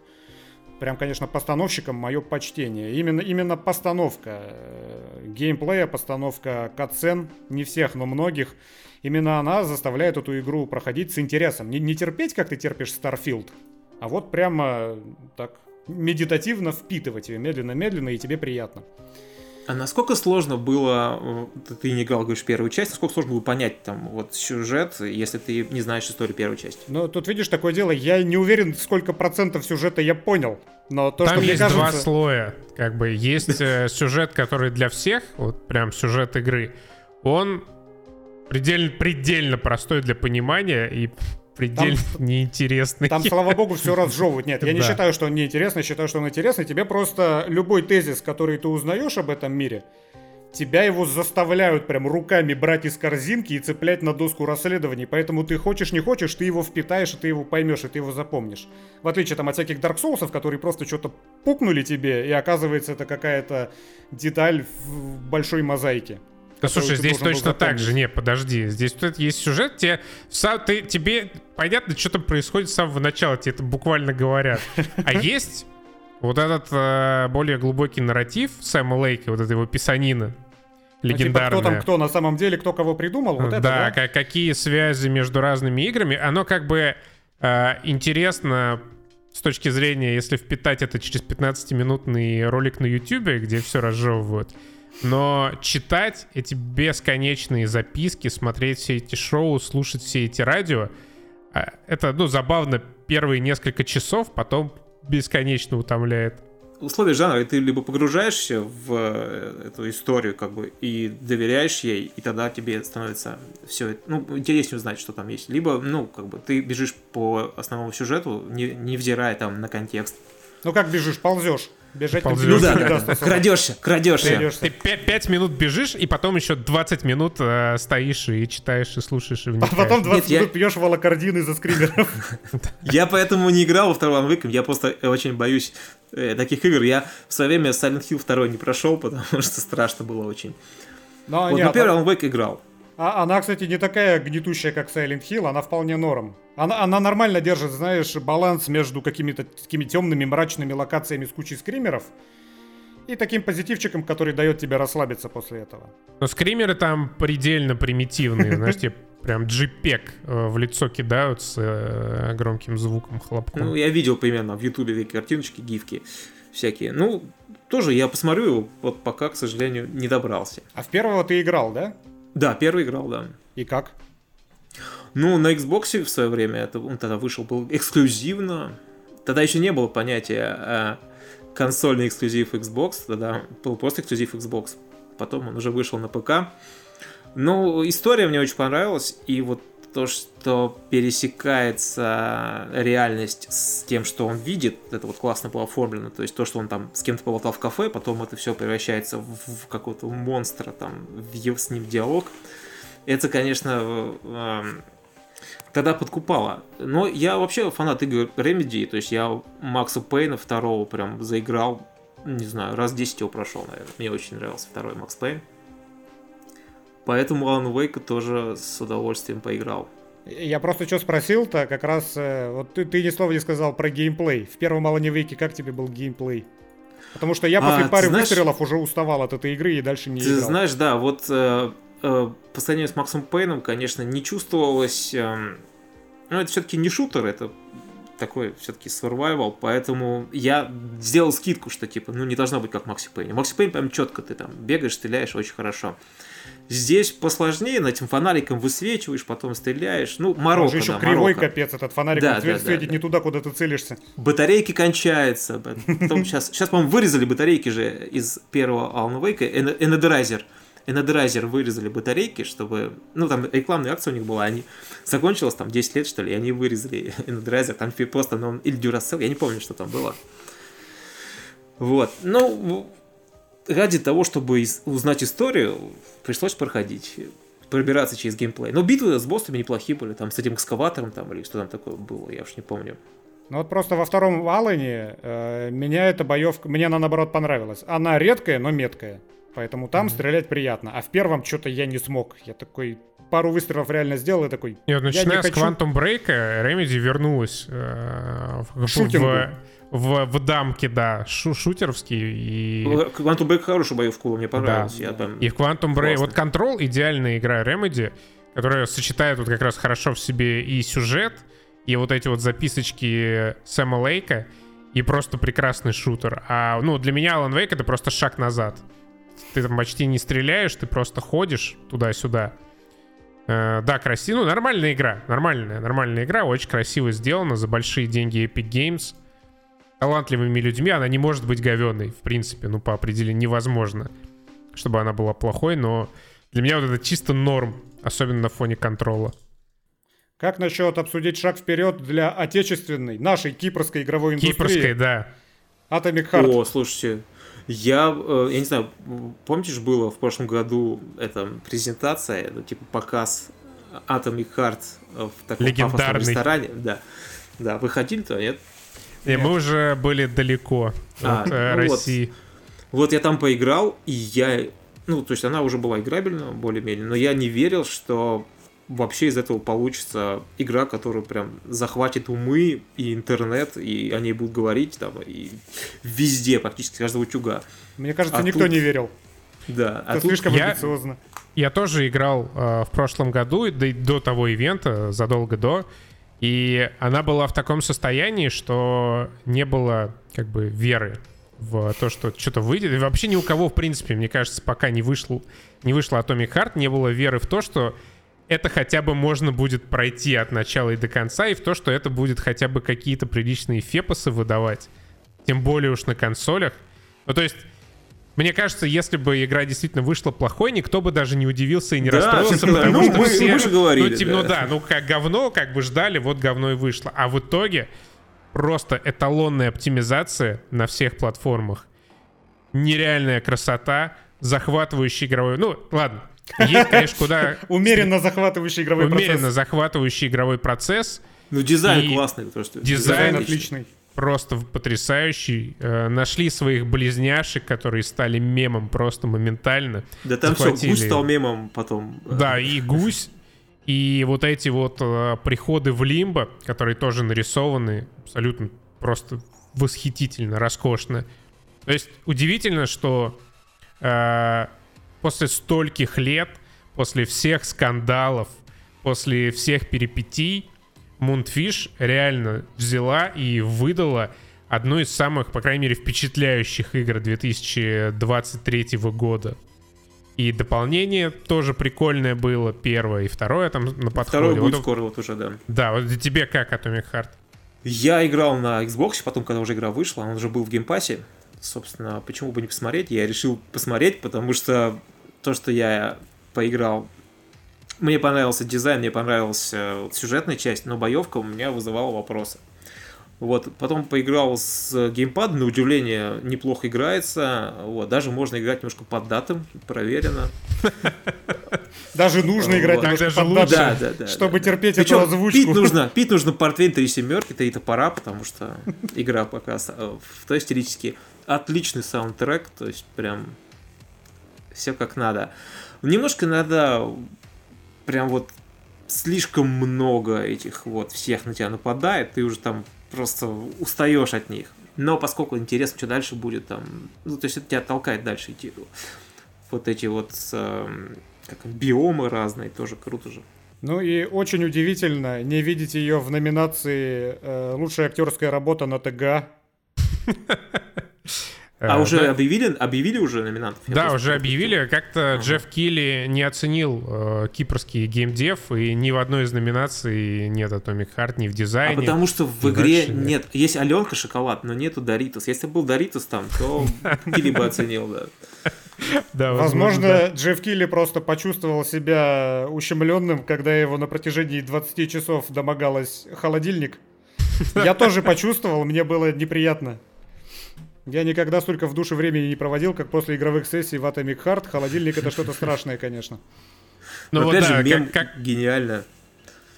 Прям, конечно, постановщикам мое почтение. Именно, именно постановка э, геймплея, постановка катсцен, не всех, но многих, именно она заставляет эту игру проходить с интересом. Не, не терпеть, как ты терпишь Starfield, а вот прямо так медитативно впитывать ее медленно-медленно, и тебе приятно. А насколько сложно было, ты- не играл, говоришь, первую часть, насколько сложно было понять там вот сюжет, если ты не знаешь историю первой части? Но тут видишь такое дело, я не уверен, сколько процентов сюжета я понял. Но то, Там что мне есть кажется... два слоя. Как бы есть э, сюжет, который для всех, вот прям сюжет игры. Он предельно, предельно простой для понимания и предельно неинтересный. Там, слава богу, все разжевывают. Нет, я не Да. считаю, что он неинтересный, считаю, что он интересный. Тебе просто любой тезис, который ты узнаешь об этом мире, тебя его заставляют прям руками брать из корзинки и цеплять на доску расследований. Поэтому ты хочешь, не хочешь, ты его впитаешь, и ты его поймешь, и ты его запомнишь. В отличие там от всяких Dark Souls, которые просто что-то пукнули тебе, и оказывается это какая-то деталь в большой мозаике. Да слушай, здесь точно так же. Не, подожди. Здесь тут есть сюжет, тебе, сам, ты, тебе понятно, что там происходит с самого начала, тебе это буквально говорят. А есть вот этот э, более глубокий нарратив Сэма Лейка, вот эта его писанина Ну, типа, легендарная. кто там кто на самом деле, кто кого придумал, вот это, да, да? ка- какие связи между разными играми. Оно как бы э, интересно с точки зрения, если впитать это через 15-минутный ролик на YouTube, где все разжевывают. Но читать эти бесконечные записки, смотреть все эти шоу, слушать все эти радио, а, это, ну, забавно первые несколько часов, потом бесконечно утомляет. В условиях жанра ты либо погружаешься в э, эту историю, как бы, и доверяешь ей, и тогда тебе становится все, ну, интереснее узнать, что там есть. Либо, ну, как бы, ты бежишь по основному сюжету, не, невзирая там на контекст. Ну как бежишь, ползешь. Бежать Ползёшь. там Ну да, да, крадешься, крадешься. Ты 5, минут бежишь, и потом еще 20 минут э, стоишь и читаешь, и слушаешь, и А вникаешь. потом 20 Нет, я- минут пьешь волокордин из-за скримеров. Я поэтому не играл во второй Wake, я просто очень боюсь э, таких игр. Я в свое время Silent Hill 2 не прошел, потому что страшно было очень. Но вот, нет, на первый Alan Wake играл. А- она, кстати, не такая гнетущая, как Silent Hill, она вполне норм. Она, она нормально держит, знаешь, баланс между какими-то такими темными, мрачными локациями с кучей скримеров и таким позитивчиком, который дает тебе расслабиться после этого. Но скримеры там предельно примитивные, знаешь, тебе прям джипек э, в лицо кидают с э, громким звуком, хлопком. Ну, я видел примерно в Ютубе такие картиночки, гифки всякие. Ну, тоже я посмотрю его, вот пока, к сожалению, не добрался. А в первого ты играл, да? Да, первый играл, да. И как? Ну, на Xbox в свое время это, он тогда вышел, был эксклюзивно. Тогда еще не было понятия э, консольный эксклюзив Xbox, тогда был просто эксклюзив Xbox. Потом он уже вышел на ПК. Ну, история мне очень понравилась, и вот то, что пересекается реальность с тем, что он видит, это вот классно было оформлено. То есть то, что он там с кем-то поболтал в кафе, потом это все превращается в, какого-то монстра, там, в, с ним диалог. Это, конечно, э, эм, тогда подкупало. Но я вообще фанат игр Remedy, то есть я Макса Пейна второго прям заиграл, не знаю, раз 10 его прошел, наверное. Мне очень нравился второй Макс Пейн. Поэтому Alan Wake тоже с удовольствием поиграл. Я просто что спросил-то, как раз, э, вот ты, ты ни слова не сказал про геймплей. В первом Alan Wake как тебе был геймплей? Потому что я а, после а, пары знаешь, выстрелов уже уставал от этой игры и дальше не ты играл. Ты знаешь, да, вот э, э, по сравнению с Максом Пейном, конечно, не чувствовалось... Э, ну, это все-таки не шутер, это такой все-таки survival, поэтому я сделал скидку, что типа, ну не должно быть как Макс Пейн. Макси Пейн прям четко ты там бегаешь, стреляешь очень хорошо. Здесь посложнее, надо этим фонариком высвечиваешь, потом стреляешь. Ну, морока, Он же еще да, кривой морока. капец этот фонарик, да, он да, светит да, не туда, куда ты целишься. Батарейки кончаются. Потом сейчас, сейчас, по-моему, вырезали батарейки же из первого Alan Wake, Energizer. Energizer вырезали батарейки, чтобы... Ну, там рекламная акция у них была, они... Закончилась там 10 лет, что ли, и они вырезали Energizer, там просто, ну, или Duracell, я не помню, что там было. Вот. Ну, ради того, чтобы узнать историю, пришлось проходить пробираться через геймплей. Но битвы с боссами неплохие были, там с этим экскаватором там или что там такое было, я уж не помню. Ну вот просто во втором Алане э, меня эта боевка, мне она наоборот понравилась. Она редкая, но меткая. Поэтому там mm-hmm. стрелять приятно. А в первом что-то я не смог. Я такой пару выстрелов реально сделал и такой. Нет, начиная не с хочу... Quantum Break, Remedy вернулась э, в, в, в, в дамке, да, шу шутеровский. И... Quantum Break хорошую боевку, мне понравилось. Да. Я там... И в Quantum Break, вот Control идеальная игра Remedy, которая сочетает вот как раз хорошо в себе и сюжет, и вот эти вот записочки Сэма Лейка, и просто прекрасный шутер. А, ну, для меня Alan Wake это просто шаг назад. Ты там почти не стреляешь, ты просто ходишь туда-сюда. Э, да, красиво. Ну, нормальная игра. Нормальная, нормальная игра. Очень красиво сделана. За большие деньги Epic Games талантливыми людьми она не может быть говенной, в принципе, ну, по определению невозможно, чтобы она была плохой, но для меня вот это чисто норм, особенно на фоне контрола. Как насчет обсудить шаг вперед для отечественной, нашей кипрской игровой индустрии? Кипрской, да. Atomic Heart. О, слушайте, я, э, я не знаю, помните же было в прошлом году эта презентация, ну, типа показ Atomic Heart в таком Легендарный. ресторане? Да. Да, вы ходили-то, нет? Не, мы уже были далеко а, от э, ну России. Вот. вот я там поиграл, и я... Ну, то есть она уже была играбельна, более-менее, но я не верил, что вообще из этого получится игра, которая прям захватит умы и интернет, и они будут говорить там, и везде, практически каждого утюга. Мне кажется, а никто тут... не верил. Да. А Это а слишком я... амбициозно. Я тоже играл э, в прошлом году, до, до того ивента, задолго до, и она была в таком состоянии, что не было как бы веры в то, что что-то выйдет. И вообще ни у кого, в принципе, мне кажется, пока не вышло, не вышло Atomic Heart, не было веры в то, что это хотя бы можно будет пройти от начала и до конца, и в то, что это будет хотя бы какие-то приличные фепосы выдавать. Тем более уж на консолях. Ну, то есть, мне кажется, если бы игра действительно вышла плохой, никто бы даже не удивился и не да, расстроился, потому ну, что мы, все... Мы же говорили, ну, типа, да. ну да, ну как говно, как бы ждали, вот говно и вышло. А в итоге просто эталонная оптимизация на всех платформах. Нереальная красота, захватывающий игровой... Ну, ладно, есть, конечно, куда... Умеренно захватывающий игровой процесс. Умеренно захватывающий игровой процесс. Ну, дизайн классный. То, что дизайн отличный просто потрясающий. Э, нашли своих близняшек, которые стали мемом просто моментально. Да там Захватили... все, гусь стал мемом потом. Да, и гусь, и вот эти вот э, приходы в Лимбо, которые тоже нарисованы абсолютно просто восхитительно, роскошно. То есть удивительно, что э, после стольких лет, после всех скандалов, после всех перипетий, Mundfish реально взяла и выдала одну из самых, по крайней мере, впечатляющих игр 2023 года. И дополнение тоже прикольное было, первое и второе там на подходе. Второе будет вот, скоро вот уже, да. Да, вот тебе как Atomic Heart? Я играл на Xbox, потом, когда уже игра вышла, он уже был в Game Pass е. Собственно, почему бы не посмотреть? Я решил посмотреть, потому что то, что я поиграл мне понравился дизайн, мне понравилась э, сюжетная часть, но боевка у меня вызывала вопросы. Вот, потом поиграл с геймпадом, на удивление неплохо играется. Вот, даже можно играть немножко поддатым, проверено. Даже нужно играть немножко под датом, да, да, да, чтобы терпеть эту озвучку. Пить нужно, пить нужно портвейн три семерки, три топора, потому что игра пока в той стилистике. Отличный саундтрек, то есть прям все как надо. Немножко иногда прям вот слишком много этих вот всех на тебя нападает, ты уже там просто устаешь от них. Но поскольку интересно, что дальше будет там, ну, то есть это тебя толкает дальше идти. Вот эти вот э, как, биомы разные, тоже круто же. Ну и очень удивительно не видеть ее в номинации э, «Лучшая актерская работа на ТГ». А уже да. объявили, объявили уже номинантов? Да, уже объявили. Как-то ага. Джефф Килли не оценил э, кипрский геймдев, и ни в одной из номинаций нет Atomic Heart, ни в дизайне. А потому что в игре нет. нет. Есть Аленка шоколад, но нету Доритос. Если был Доритос там, то Килли бы оценил, да. Да, возможно, возможно да. Джефф Килли просто почувствовал себя ущемленным, когда его на протяжении 20 часов домогалось холодильник. Я тоже почувствовал, мне было неприятно. Я никогда столько в душе времени не проводил, как после игровых сессий в Atomic Heart. Холодильник это что-то страшное, конечно. Ну вот да, мем как, гениально.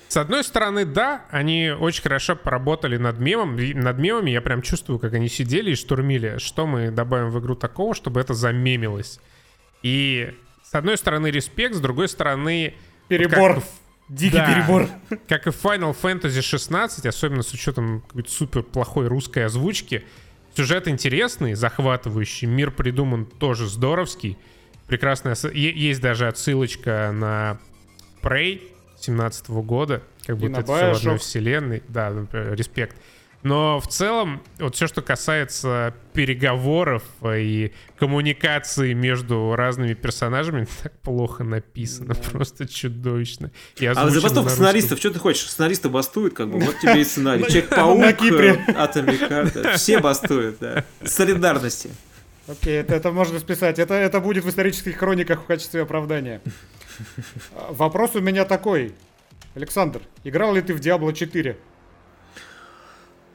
С одной стороны, да, они очень хорошо поработали над мемом. Над мемами я прям чувствую, как они сидели и штурмили, что мы добавим в игру такого, чтобы это замемилось. И с одной стороны респект, с другой стороны... Перебор. Как, Дикий да, перебор. Как и Final Fantasy 16, особенно с учетом какой-то супер плохой русской озвучки, Сюжет интересный, захватывающий, мир придуман тоже здоровский. Прекрасная... Есть даже отсылочка на Prey 17 года, как будто это все в одной вселенной. Да, респект. Но в целом, вот все, что касается переговоров и коммуникации между разными персонажами, так плохо написано, да. просто чудовищно. И а забастовка сценаристов, что ты хочешь? Сценаристы бастуют, как бы, вот тебе и сценарий. Человек-паук, Атомик все бастуют, да. Солидарности. Окей, это, это можно списать. Это, это будет в исторических хрониках в качестве оправдания. Вопрос у меня такой. Александр, играл ли ты в Diablo 4?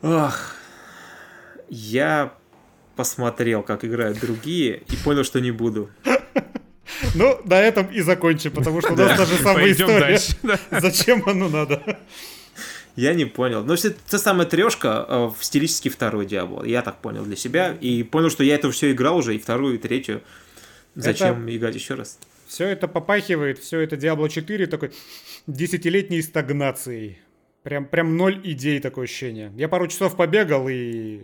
Ах, я посмотрел, как играют другие, и понял, что не буду. Ну, на этом и закончим, потому что у нас даже самая история. Зачем оно надо? Я не понял. Но это та самая трешка э, в стилистике второй Диабло. Я так понял для себя. И понял, что я это все играл уже, и вторую, и третью. Зачем это... играть еще раз? Все это попахивает, все это Diablo 4 такой десятилетней стагнацией. Прям, прям ноль идей такое ощущение. Я пару часов побегал, и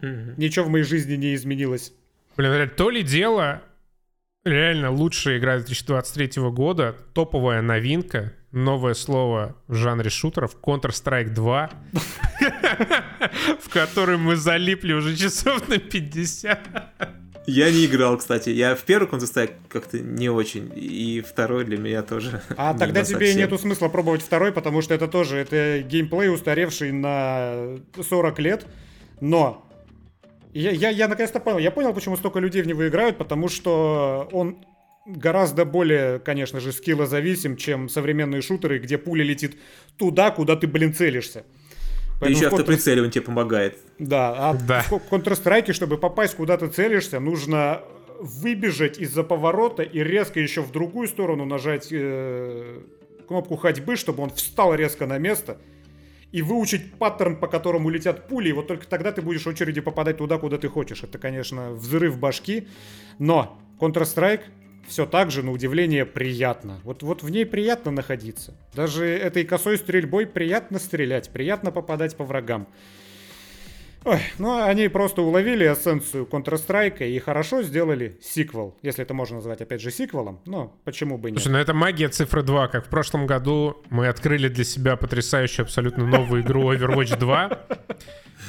mm ничего в моей жизни не изменилось. Блин, то ли дело реально лучшая игра 2023 года, топовая новинка, новое слово в жанре шутеров, Counter-Strike 2, в который мы залипли уже часов на 50. Я не играл, кстати. Я в первый Counter-Strike как-то не очень. И второй для меня тоже. А тогда тебе совсем. нету смысла пробовать второй, потому что это тоже это геймплей, устаревший на 40 лет. Но я, я, я наконец-то понял. Я понял, почему столько людей в него играют, потому что он гораздо более, конечно же, скиллозависим, чем современные шутеры, где пуля летит туда, куда ты, блин, целишься. Поэтому еще автоприцеливание тебе помогает. Да, а да. в Counter-Strike, чтобы попасть куда ты целишься, нужно выбежать из-за поворота и резко еще в другую сторону нажать э, кнопку ходьбы, чтобы он встал резко на место и выучить паттерн, по которому летят пули, и вот только тогда ты будешь в очереди попадать туда, куда ты хочешь. Это, конечно, взрыв башки, но Counter-Strike все так же, на удивление, приятно. Вот, вот в ней приятно находиться. Даже этой косой стрельбой приятно стрелять, приятно попадать по врагам. Ой, ну они просто уловили эссенцию Counter-Strike и хорошо сделали сиквел, если это можно назвать опять же сиквелом, но почему бы нет. Слушай, ну это магия цифры 2, как в прошлом году мы открыли для себя потрясающую абсолютно новую игру Overwatch 2.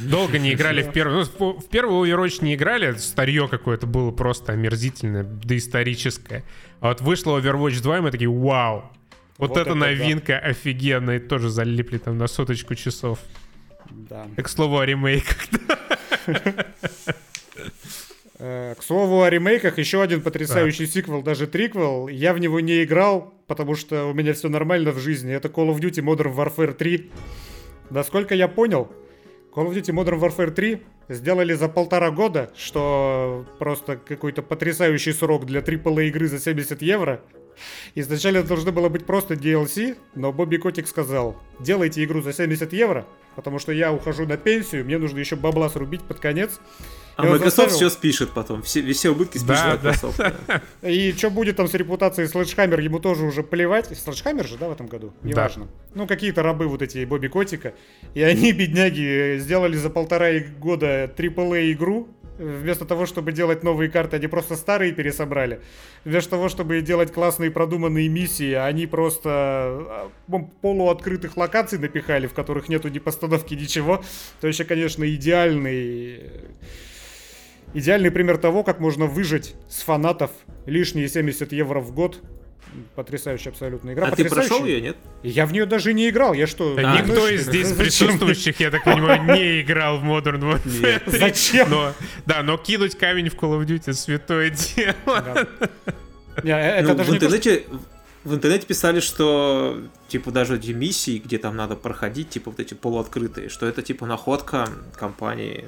Долго не играли в первую. Ну, в первую Overwatch не играли, старье какое-то было просто омерзительное, доисторическое. А вот вышло Overwatch 2, и мы такие, вау, вот, вот это, это новинка да. офигенная, тоже залипли там на соточку часов. Да. К слову о ремейках. Э, к слову о ремейках, еще один потрясающий да. сиквел, даже триквел. Я в него не играл, потому что у меня все нормально в жизни. Это Call of Duty Modern Warfare 3. Насколько я понял, Call of Duty Modern Warfare 3 сделали за полтора года, что просто какой-то потрясающий срок для AAA игры за 70 евро. Изначально должно было быть просто DLC, но Бобби Котик сказал, делайте игру за 70 евро, потому что я ухожу на пенсию, мне нужно еще бабла срубить под конец. А Я Microsoft заставил. все спишет потом. Все, все убытки спишет Да, да. Microsoft. да. И что будет там с репутацией Sledgehammer, ему тоже уже плевать. Sledgehammer же, да, в этом году? Да. Неважно. Ну, какие-то рабы вот эти Бобби Котика. И они, бедняги, сделали за полтора года AAA игру. Вместо того, чтобы делать новые карты, они просто старые пересобрали. Вместо того, чтобы делать классные продуманные миссии, они просто а, полуоткрытых локаций напихали, в которых нету ни постановки, ничего. То еще, конечно, идеальный Идеальный пример того, как можно выжать с фанатов лишние 70 евро в год. Потрясающая абсолютно игра. А ты прошел ее, нет? Я в нее даже не играл. Я что? Да А, Никто из здесь зачем? присутствующих, я так понимаю, не играл в Modern Warfare 3. Зачем? Но, да, но кинуть камень в Call of Duty святое дело. Да. Э, Это Ну, даже в не то, что- интернете... В интернете писали, что типа даже эти миссии, где там надо проходить, типа вот эти полуоткрытые, что это типа находка компании.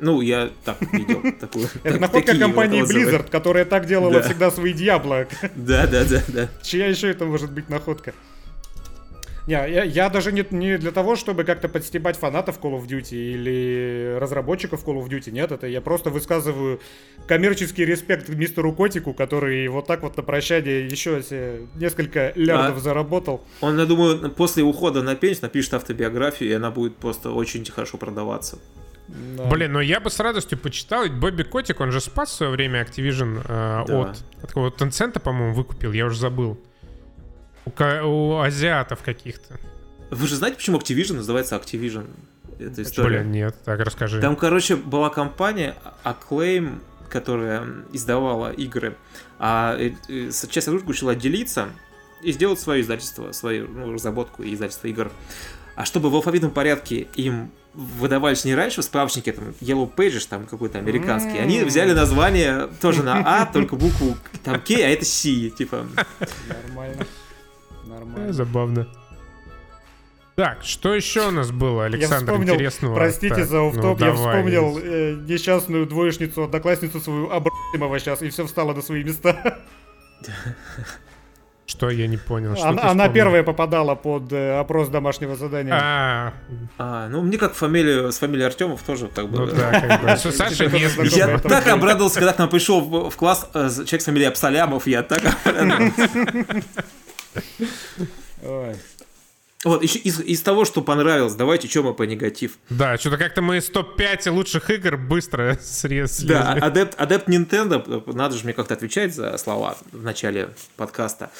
Ну, я так видел такую. Это находка компании. Blizzard, которая так делала Да. всегда свои Диабло. Да, да, да, да. Чья еще это может быть находка? Не, я, я даже не, не для того, чтобы как-то подстебать фанатов Call of Duty или разработчиков Call of Duty. Нет, это я просто высказываю коммерческий респект мистеру Котику, который вот так вот на прощание еще себе несколько лярдов А- заработал. Он, я думаю, после ухода на пенсию напишет автобиографию, и она будет просто очень хорошо продаваться. Да. Блин, но я бы с радостью почитал, ведь Бобби Котик, он же спас в свое время Activision э, Да. от, от какого Tencent, по-моему, выкупил, я уже забыл. У, у азиатов каких-то. Вы же знаете, почему Activision называется Activision? Это история. Блин, нет, так расскажи. Там, короче, была компания Acclaim, которая издавала игры, а э, э, с- часть сотрудников решила отделиться и сделать свое издательство, свою ну, разработку и издательство игр. А чтобы в алфавитном порядке им выдавались не раньше справочники, там, Yellow Pages, там какой-то американский, они взяли название тоже на А, только букву там К, а это Си, типа. Нормально. Э, Нормально. Забавно. Так, что еще у нас было, Я Александр, вспомнил, интересного? простите Так, за оффтоп, ну, я давай. вспомнил э, несчастную двоечницу, одноклассницу свою Абрахимова сейчас, и все встало на свои места. Что я не понял? Что Она, она первая попадала под э, опрос домашнего задания. А, А, ну, мне как фамилию, с фамилией Артемов тоже так ну было. да, как бы. Саша не. Я так обрадовался, когда к нам пришел в, в класс э, человек с фамилией Абсалямов, я так обрадовался. Вот, еще из, из того, что понравилось, давайте, что мы по негатив. Да, что-то как-то мы из топ-5 лучших игр быстро срез. Да, адепт, адепт Nintendo, надо же мне как-то отвечать за слова в начале подкаста.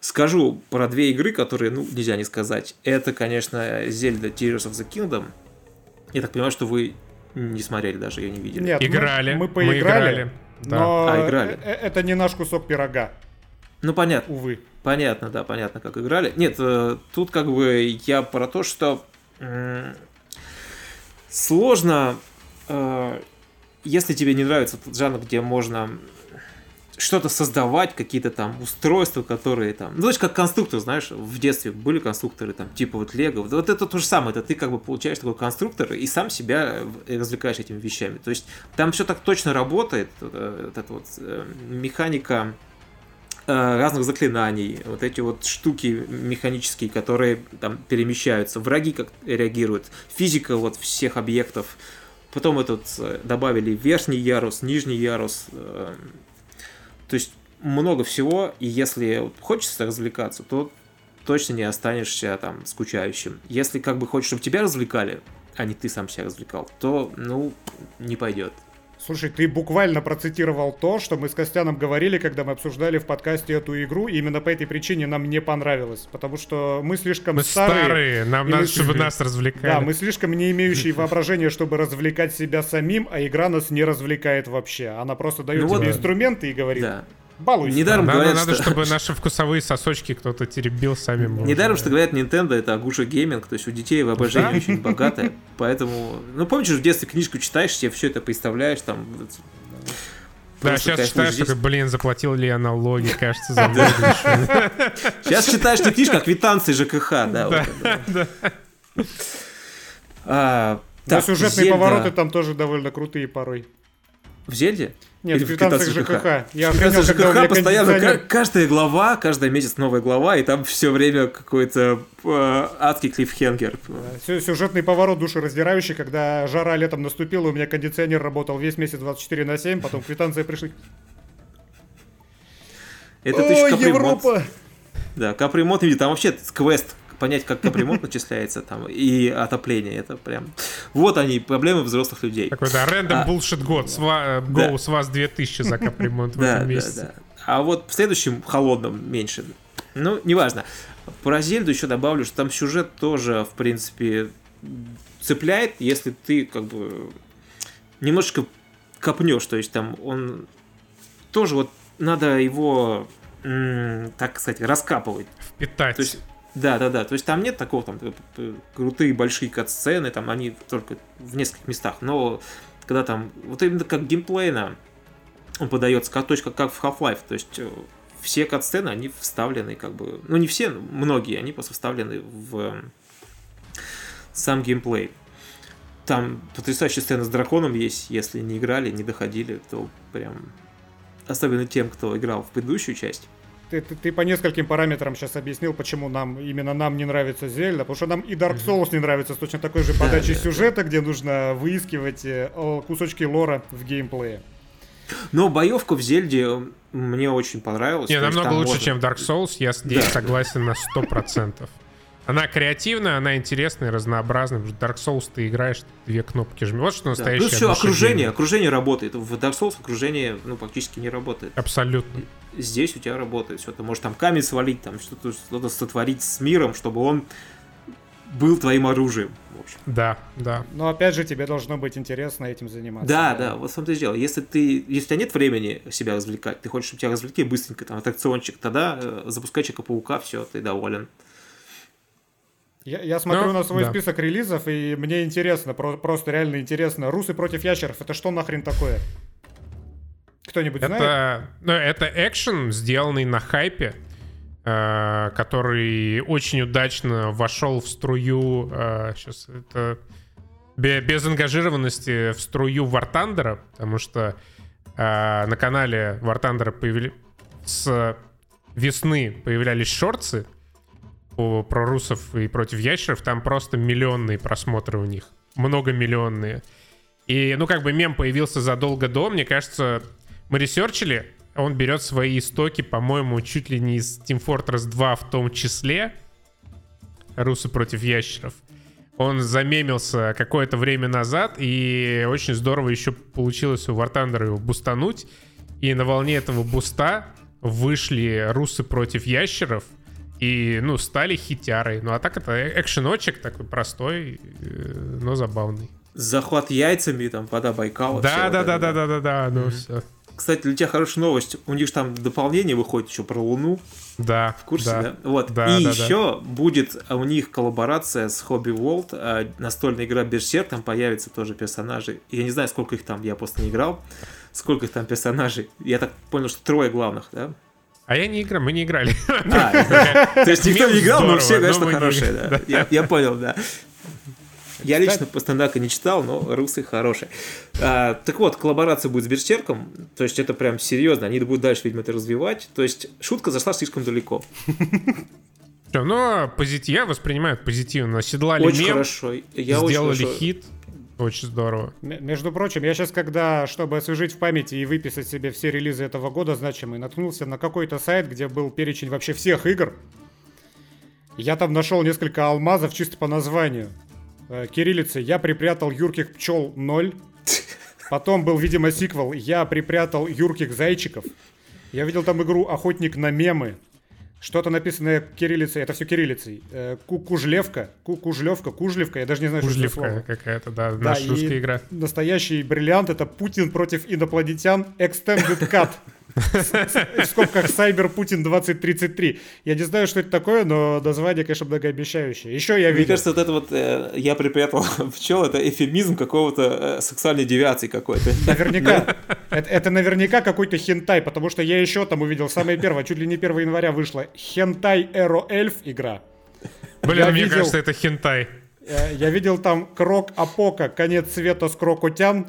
Скажу про две игры, которые, ну, нельзя не сказать. Это, конечно, Zelda Tears of the Kingdom. Я так понимаю, что вы не смотрели даже, ее не видели. Нет, мы- Играли. Мы, мы поиграли, играли, да. но А, играли. э- э- это не наш кусок пирога, Ну, понятно. увы. Понятно, да, понятно, как играли. Нет, э, тут как бы я про то, что сложно, э, если тебе не нравится тот жанр, где можно что-то создавать, какие-то там устройства, которые там... Ну, знаешь, как конструктор, знаешь, в детстве были конструкторы, там, типа вот Лего. Вот, это то же самое, это ты как бы получаешь такой конструктор и сам себя в- развлекаешь этими вещами. То есть там все так точно работает, э, вот эта вот э, механика э, разных заклинаний, вот эти вот штуки механические, которые там перемещаются, враги как реагируют, физика вот всех объектов. Потом этот э, добавили верхний ярус, нижний ярус. э, То есть много всего, и если хочется развлекаться, то точно не останешься там скучающим. Если как бы хочешь, чтобы тебя развлекали, а не ты сам себя развлекал, то, ну, не пойдет. Слушай, ты буквально процитировал то, что мы с Костяном говорили, когда мы обсуждали в подкасте эту игру, и именно по этой причине нам не понравилось, потому что мы слишком Мы старые. старые, нам надо, мы- чтобы нас развлекали. Да, мы слишком не имеющие воображения, чтобы развлекать себя самим, а игра нас не развлекает вообще. Она просто дает Ну вот тебе да. инструменты и говорит, Да. Балуйся. Недаром Надо, говорят, надо, что... чтобы наши вкусовые сосочки кто-то теребил сами. Недаром, уже- что говорят, Nintendo это Агуша гейминг, то есть у детей воображение Да. очень богатое, поэтому, ну помнишь, в детстве книжку читаешь, себе все это представляешь, там, Да, просто, сейчас конечно, читаешь, здесь- такой, блин, заплатил ли я налоги, кажется, за. Сейчас читаешь не книжку, а квитанции ЖКХ, да. это. А, так, сюжетные повороты там тоже довольно крутые порой. В Зельде? Нет, в квитанциях квитанциях ЖКХ. Я В квитанциях ЖКХ постоянно кондиционер- ка- каждая глава, каждый месяц новая глава, и там все время какой-то э, адский клиффхенгер. Сю- Сюжетный поворот душераздирающий, когда жара летом наступила, у меня кондиционер работал весь месяц 24 на 7, потом квитанции пришли. Это О. Европа! Да, капремонт, там вообще квест понять, как капремонт начисляется там, и отопление, это прям... Вот они, проблемы взрослых людей. Такой, да, рандом А. bullshit год. Да. Go с вас 2000 за капремонт в этом месяце. А вот в следующем холодном меньше. Ну, неважно. Про Зельду еще добавлю, что там сюжет тоже, в принципе, цепляет, если ты как бы немножечко копнешь. То есть там он тоже вот надо его, так сказать, раскапывать. Впитать. То есть, да, да, да. То есть там нет такого там э, крутые большие кат-сцены, там они только в нескольких местах. Но когда там, вот именно как геймплейно он подается, как точка, как в Half-Life. То есть э, все кат-сцены, они вставлены как бы, ну не все, но многие, они просто вставлены в э, сам геймплей. Там потрясающая сцена с драконом есть, если не играли, не доходили, то прям особенно тем, кто играл в предыдущую часть. Ты, ты- ты по нескольким параметрам сейчас объяснил, почему нам именно нам не нравится Зельда, потому что нам и Dark Souls не нравится с точно такой же подачей да, сюжета, где нужно выискивать э, кусочки лора в геймплее. Но боевка в Зельде мне очень понравилась. Не, намного лучше, можно- чем Dark Souls. Я здесь Да. согласен на 100%. Она креативная, она интересная, разнообразная. потому что Dark Souls ты играешь, две кнопки жмешь. Вот что Да. настоящее Плюс еще окружение, одушевление. окружение работает. В Dark Souls окружение ну, практически не работает. Абсолютно. Здесь у тебя работает все. Ты можешь там камень свалить, там что-то что сотворить с миром, чтобы он был твоим оружием. В общем. Да, да. Но опять же, тебе должно быть интересно этим заниматься. Да, да, вот в том-то и дело. Если ты, если у тебя нет времени себя развлекать, ты хочешь, чтобы тебя развлекли быстренько, там, аттракциончик, тогда э, запускай Человека-паука, все, ты доволен. Я, я смотрю Ну, на свой да. список релизов, и мне интересно, про- просто реально интересно. Русы против ящеров, это что нахрен такое? Кто-нибудь знает? Это, ну, это экшен, сделанный на хайпе, э, который очень удачно вошел в струю. сейчас это бе- без ангажированности в струю War Thunder, потому что э, на канале War Thunder появили с весны появлялись шорцы по- про русов и против ящеров. Там просто миллионные просмотры у них, многомиллионные. И, ну, как бы мем появился задолго до, мне кажется, мы ресерчили, он берет свои истоки, по-моему, чуть ли не из Team Fortress 2 в том числе. Русы против ящеров. Он замемился какое-то время назад, и очень здорово еще получилось у War Thunder его бустануть. И на волне этого буста вышли русы против ящеров, и, ну, стали хитярой. Ну, а так это экшеночек такой простой, э, но забавный. Захват яйцами, там, вода Байкала. Да, да, да, да, да, да, да, ну все. Кстати, для тебя хорошая новость. У них же там дополнение выходит еще про Луну. Да. В курсе, да? Вот. Да, и да, да. еще будет у них коллаборация с Hobby World, а, настольная игра Берсерк, там появятся тоже персонажи. Я не знаю, сколько их там, я просто не играл. Сколько их там персонажей. Я так понял, что трое главных, да? А я не играю, мы не играли. А, то есть никто не играл, но все, но конечно, хорошие, да. Я понял, да. Я лично Пастернака не читал, но русы хорошие. А, так вот, коллаборация будет с Берсерком, то есть это прям серьезно, они будут дальше, видимо, это развивать. То есть шутка зашла слишком далеко. Всё, Но позитив, я воспринимаю позитивно. Оседлали Очень мем, хорошо. Я очень сделали хорошо- хит. Очень здорово. Между прочим, я сейчас, когда, чтобы освежить в памяти и выписать себе все релизы этого года значимые, наткнулся на какой-то сайт, где был перечень вообще всех игр. Я там нашел несколько алмазов чисто по названию. Э, Кириллицы «Я припрятал юрких пчел 0». Потом был, видимо, сиквел «Я припрятал юрких зайчиков». Я видел там игру «Охотник на мемы». Что-то написанное кириллицей, это все кириллицей. Э, Ку- Кужлевка, Ку- Кужлевка, Кужлевка, я даже не знаю, что это слово. Какая-то, да, Да, наша и русская игра. Настоящий бриллиант это Путин против инопланетян Extended Cut. В скобках Cyber Путин 2033. Я не знаю, что это такое, но название, конечно, многообещающее. Еще я Мне видел. кажется, вот это вот э, я припрятал пчел, это эфемизм какого-то э, сексуальной девиации какой-то. Наверняка. Это, это наверняка какой-то хентай, потому что я еще там увидел, самое первое, чуть ли не 1 января вышла Хентай Эро Эльф игра. Блин, я мне видел- кажется, это хентай. Э, Я видел там Крок Апока, конец света с Крокотян.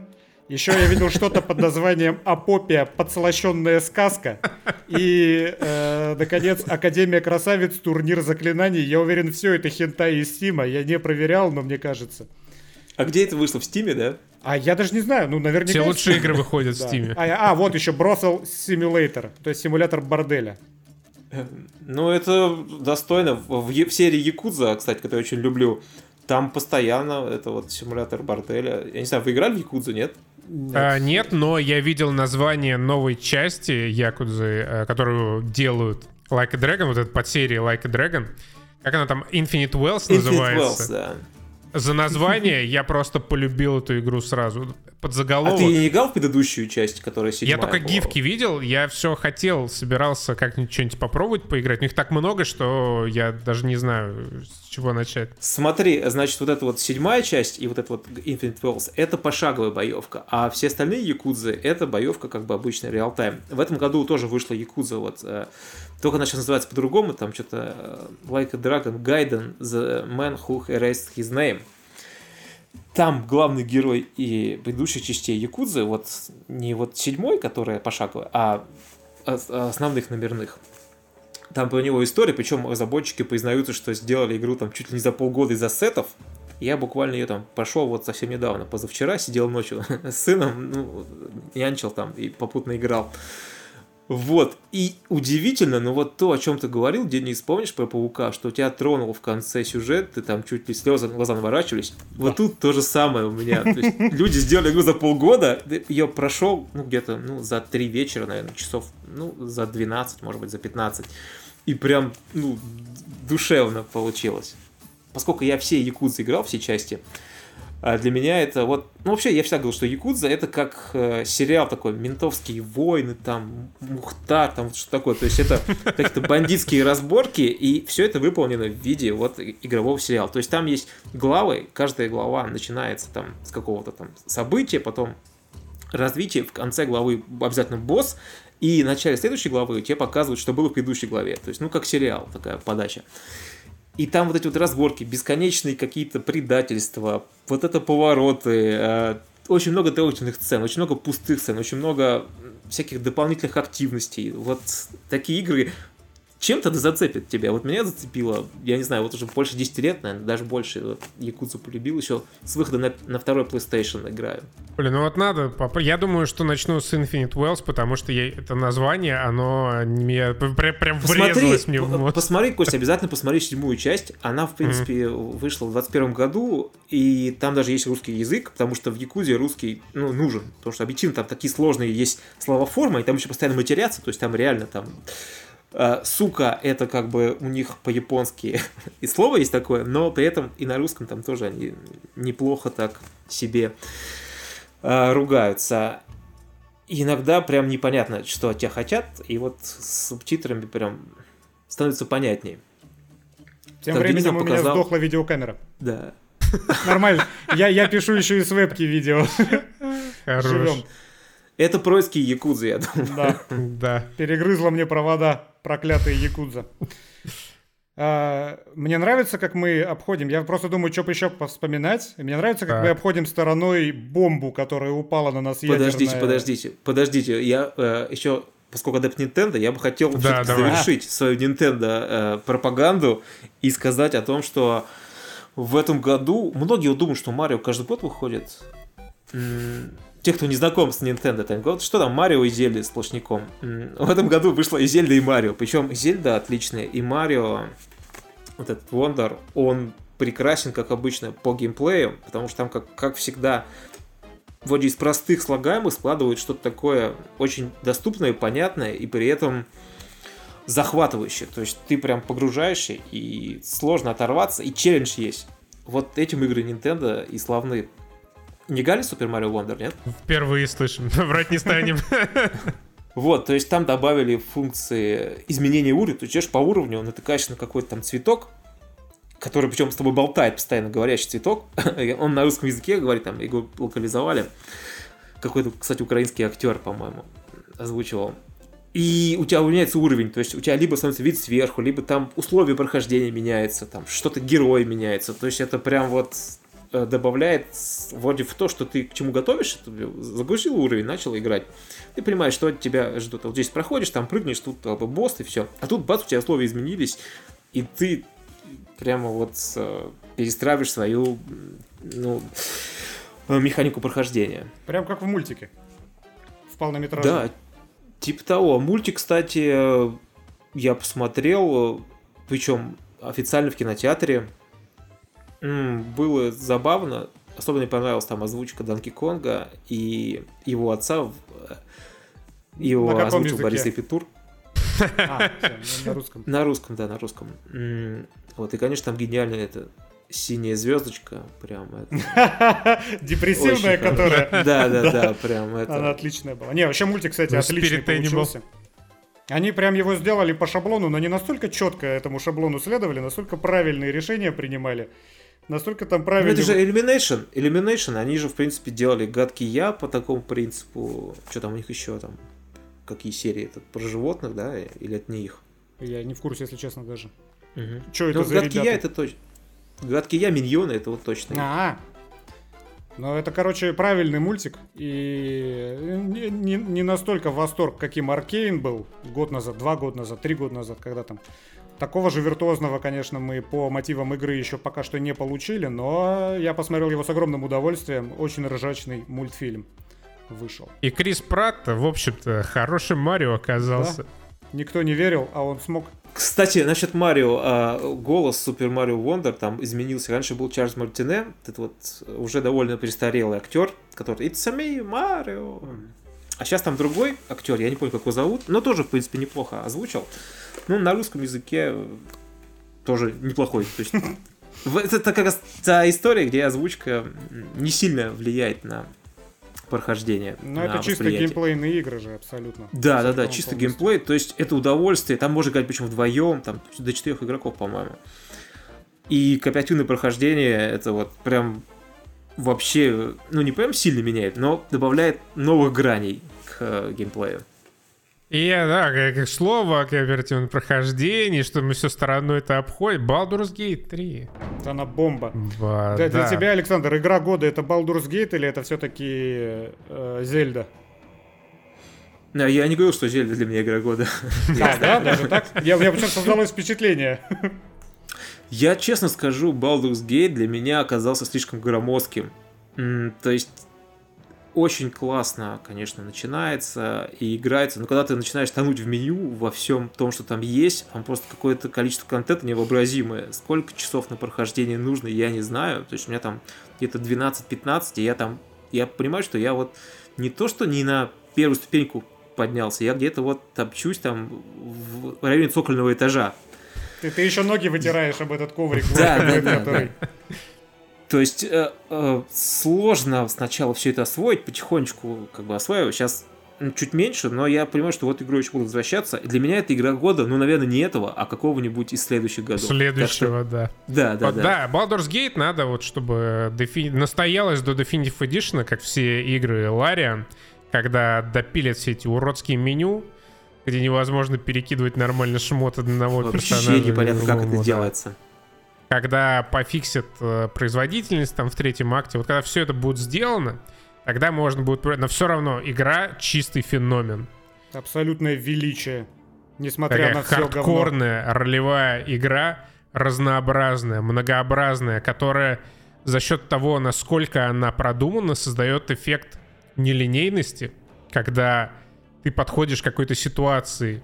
Еще я видел что-то под названием Апопия, подслащенная сказка. И, э, наконец, Академия красавиц, турнир заклинаний. Я уверен, все это хентай из Стима. Я не проверял, но мне кажется. А где это вышло? В Стиме, да? А я даже не знаю, ну наверняка... Все лучшие игры выходят в Стиме. А, а, вот еще Brothel Simulator, то есть симулятор борделя. Ну, это достойно. В, в серии Якудза, кстати, которую я очень люблю, там постоянно это вот симулятор борделя. Я не знаю, вы играли в Якудзу, нет? Нет. А, нет, но я видел название новой части Якудзы, э, которую делают Like a Dragon, вот эта подсерия Like a Dragon. Как она там, Infinite Wells Infinite называется? Wells, да. За название я просто полюбил эту игру сразу. Под заголовок. А ты не играл в предыдущую часть, которая седьмая? Я только гифки видел, я все хотел, собирался как-нибудь что-нибудь попробовать поиграть. У них так много, что я даже не знаю, с чего начать. Смотри, значит, вот эта вот седьмая часть и вот эта вот Infinite Wells — это пошаговая боевка, а все остальные Якудзы — это боевка как бы обычная реал-тайм. В этом году тоже вышла Якудза вот э, только она сейчас называется по-другому, там что-то э, Like a Dragon Gaiden, The Man Who Erased His Name. Там главный герой и предыдущих частей Якудзы, вот не вот седьмой, которая пошаговая, а основных номерных. Там про него история, причем разработчики признаются, что сделали игру там чуть ли не за полгода из ассетов. Я буквально ее там пошел вот совсем недавно, позавчера сидел ночью с сыном, ну, янчил там и попутно играл. Вот. И удивительно, но вот то, о чем ты говорил, Денис, помнишь про паука, что тебя тронул в конце сюжет, ты там чуть ли слезы глаза наворачивались. Вот тут то же самое у меня. То есть люди сделали игру за полгода, ее прошел, ну, где-то, ну, за три вечера, наверное, часов, ну, за 12, может быть, за 15. И прям, ну, душевно получилось. Поскольку я все Якудзы играл, все части, для меня это вот... Ну, вообще, я всегда говорил, что Якудза это как э, сериал такой, ментовские войны, там, Мухтар, там, что такое. То есть это какие-то бандитские разборки, и все это выполнено в виде вот игрового сериала. То есть там есть главы, каждая глава начинается там с какого-то там события, потом развитие, в конце главы обязательно босс, и в начале следующей главы тебе показывают, что было в предыдущей главе. То есть, ну, как сериал, такая подача. И там вот эти вот разборки, бесконечные какие-то предательства, вот это повороты, э, очень много трогательных сцен, очень много пустых сцен, очень много всяких дополнительных активностей. Вот такие игры чем-то да зацепит тебя. Вот меня зацепило, я не знаю, вот уже больше 10 лет, наверное, даже больше. Вот Якудзу полюбил еще с выхода на, на второй PlayStation играю. Блин, ну вот надо, я думаю, что начну с Infinite Wells, потому что я, это название, оно мне прям, прям врезалось мне в мозг. Посмотри, Костя, обязательно посмотри седьмую часть. Она, в принципе, mm-hmm. вышла в 21 году, и там даже есть русский язык, потому что в Якузе русский ну, нужен, потому что объективно там такие сложные есть слова форма, и там еще постоянно матерятся, то есть там реально там сука, это как бы у них по-японски и слово есть такое, но при этом и на русском там тоже они неплохо так себе uh, ругаются. И иногда прям непонятно, что от тебя хотят, и вот с субтитрами прям становится понятнее. Тем как временем у показал... меня сдохла видеокамера. Да. Нормально. Я, я пишу еще и с вебки видео. Живем. Это происки Якудзы, я думаю. Да, да. Перегрызла мне провода проклятые Якудза. А, мне нравится, как мы обходим. Я просто думаю, что бы еще вспоминать. Мне нравится, как так. мы обходим стороной бомбу, которая упала на нас Подождите, ядерная... подождите, подождите. Я э, еще, поскольку адепт Nintendo, я бы хотел да, завершить свою Nintendo э, пропаганду и сказать о том, что в этом году многие думают, что Марио каждый год выходит те, кто не знаком с Nintendo, там говорят, что там Марио и Зельда сплошняком. В этом году вышло и Зельда, и Марио. Причем Зельда отличная, и Марио, вот этот Wonder, он прекрасен, как обычно, по геймплею, потому что там, как, как всегда, вроде из простых слагаемых складывают что-то такое очень доступное, понятное, и при этом захватывающее. То есть ты прям погружаешься, и сложно оторваться, и челлендж есть. Вот этим игры Nintendo и славны. Не играли Супер Марио Wonder, нет? Впервые слышим, врать не станем. Вот, то есть там добавили функции изменения уровня. Ты идешь по уровню, натыкаешься на какой-то там цветок, который причем с тобой болтает постоянно, говорящий цветок. Он на русском языке говорит, там его локализовали. Какой-то, кстати, украинский актер, по-моему, озвучивал. И у тебя меняется уровень, то есть у тебя либо становится вид сверху, либо там условия прохождения меняются, там что-то герой меняется. То есть это прям вот добавляет вроде в то, что ты к чему готовишь, загрузил уровень, начал играть. Ты понимаешь, что от тебя ждут. Вот здесь проходишь, там прыгнешь, тут толпа босс и все. А тут бац, у тебя условия изменились, и ты прямо вот э, перестраиваешь свою ну, механику прохождения. Прям как в мультике. В полнометражном. Да, типа того. Мультик, кстати, я посмотрел, причем официально в кинотеатре. Было забавно. Особенно мне понравилась там озвучка Данки Конга и его отца. Его На каком озвучил языке? Борис Эпитур. А, на русском. На русском, да, на русском. Вот, и, конечно, там гениально это синяя звездочка, прям это. Депрессивная, которая. Да, да, да, прям Она это. отличная была. Не, вообще мультик, кстати, Ну, отличный получился. Они прям его сделали по шаблону, но не настолько четко этому шаблону следовали, настолько правильные решения принимали. Настолько там Ну, правильно... это же Illumination. Illumination, они же, в принципе, делали гадкий я по такому принципу. Что там у них еще там? Какие серии? Это про животных, да? Или это не их? Я не в курсе, если честно, даже. Мгм. Что Ну, это вот за гадкий я ребята? это точно. Гадкий я, миньоны, это вот точно. А, ну это, короче, правильный мультик. И не, не- не настолько восторг, каким Аркейн был год назад, два года назад, три года назад, когда там. Такого же виртуозного, конечно, мы по мотивам игры еще пока что не получили, но я посмотрел его с огромным удовольствием. Очень ржачный мультфильм вышел. И Крис Пратт, в общем-то, хороший Марио оказался. Никто не верил, а он смог. Кстати, насчет Марио, а, голос Супер Марио Вондер там изменился. Раньше был Чарльз Мартине, это вот уже довольно престарелый актер, который It's me, Марио. А сейчас там другой актер, я не помню, как его зовут, но тоже, в принципе, неплохо озвучил. Ну, на русском языке тоже неплохой. То есть, это как раз та история, где озвучка не сильно влияет на прохождение. Но на это чисто восприятие. геймплейные игры же, абсолютно. Да, да, да, чисто полностью. геймплей, то есть это удовольствие, там можно играть причем вдвоем, там до четырех игроков, по-моему. И кооперативное прохождение, это вот прям вообще, ну не прям сильно меняет, но добавляет новых граней к э, геймплею. И да, как, как слово о кооперативном прохождении, что мы все стороной это обходим. Baldur's Gate 3. Она бомба. Ба- Для, для да. тебя, Александр, игра года это Baldur's Gate или это все-таки Зельда? А Я не говорил, что Зельда для меня игра года. А, да, даже так? Я, у меня почему-то создалось впечатление. Я честно скажу, Baldur's Gate для меня оказался слишком громоздким. То есть очень классно, конечно, начинается и играется, но когда ты начинаешь тонуть в меню во всем том, что там есть, там просто какое-то количество контента невообразимое. Сколько часов на прохождение нужно, я не знаю. То есть у меня там где-то 12-15, и я там, я понимаю, что я вот не то, что не на первую ступеньку поднялся, я где-то вот топчусь там в районе цокольного этажа. Ты, ты еще ноги вытираешь об этот коврик, Да, да, да. То есть э, э, сложно сначала все это освоить, потихонечку как бы осваиваю. Сейчас чуть меньше, но я понимаю, что вот игру еще буду возвращаться. Для меня это игра года, ну, наверное, не этого, а какого-нибудь из следующих годов. Так что- Следующего, да. да, да, Вот, да. да, Baldur's Gate надо вот, чтобы дефи- настоялось до Definitive Edition, как все игры Larian, когда допилят все эти уродские меню, где невозможно перекидывать нормально шмот одного Вообще персонажа. непонятно, как это да. Когда пофиксят э, производительность там в третьем акте, вот когда все это будет сделано, тогда можно будет... Но все равно игра чистый феномен. Абсолютное величие. Несмотря Такая на все говно. хардкорная ролевая игра, разнообразная, многообразная, которая за счет того, насколько она продумана, создает эффект нелинейности, когда ты подходишь к какой-то ситуации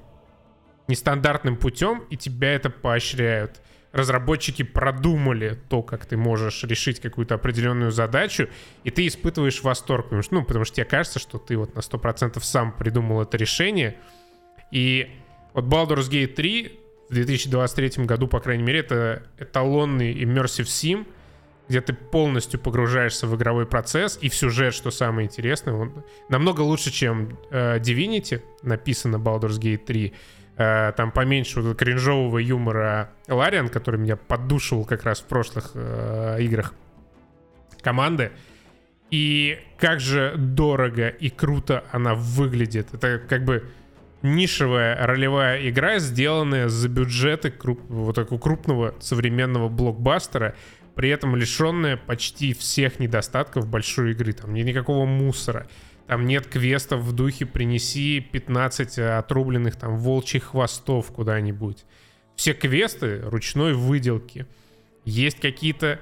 нестандартным путем, и тебя это поощряют. Разработчики продумали то, как ты можешь решить какую-то определенную задачу, и ты испытываешь восторг, потому что, ну, потому что тебе кажется, что ты вот на 100% сам придумал это решение, и вот Baldur's Gate 3 в 2023 году, по крайней мере, это эталонный immersive sim, где ты полностью погружаешься в игровой процесс и в сюжет, что самое интересное. Он намного лучше, чем э, Divinity, написано Baldur's Gate 3. Э, там поменьше вот кринжового юмора Лариан, который меня поддушивал как раз в прошлых э, играх команды. И как же дорого и круто она выглядит. Это как бы нишевая ролевая игра, сделанная за бюджеты круп- вот такого крупного современного блокбастера. при этом лишенная почти всех недостатков большой игры. Там нет никакого мусора. Там нет квестов в духе «принеси 15 отрубленных там волчьих хвостов куда-нибудь». Все квесты ручной выделки. Есть какие-то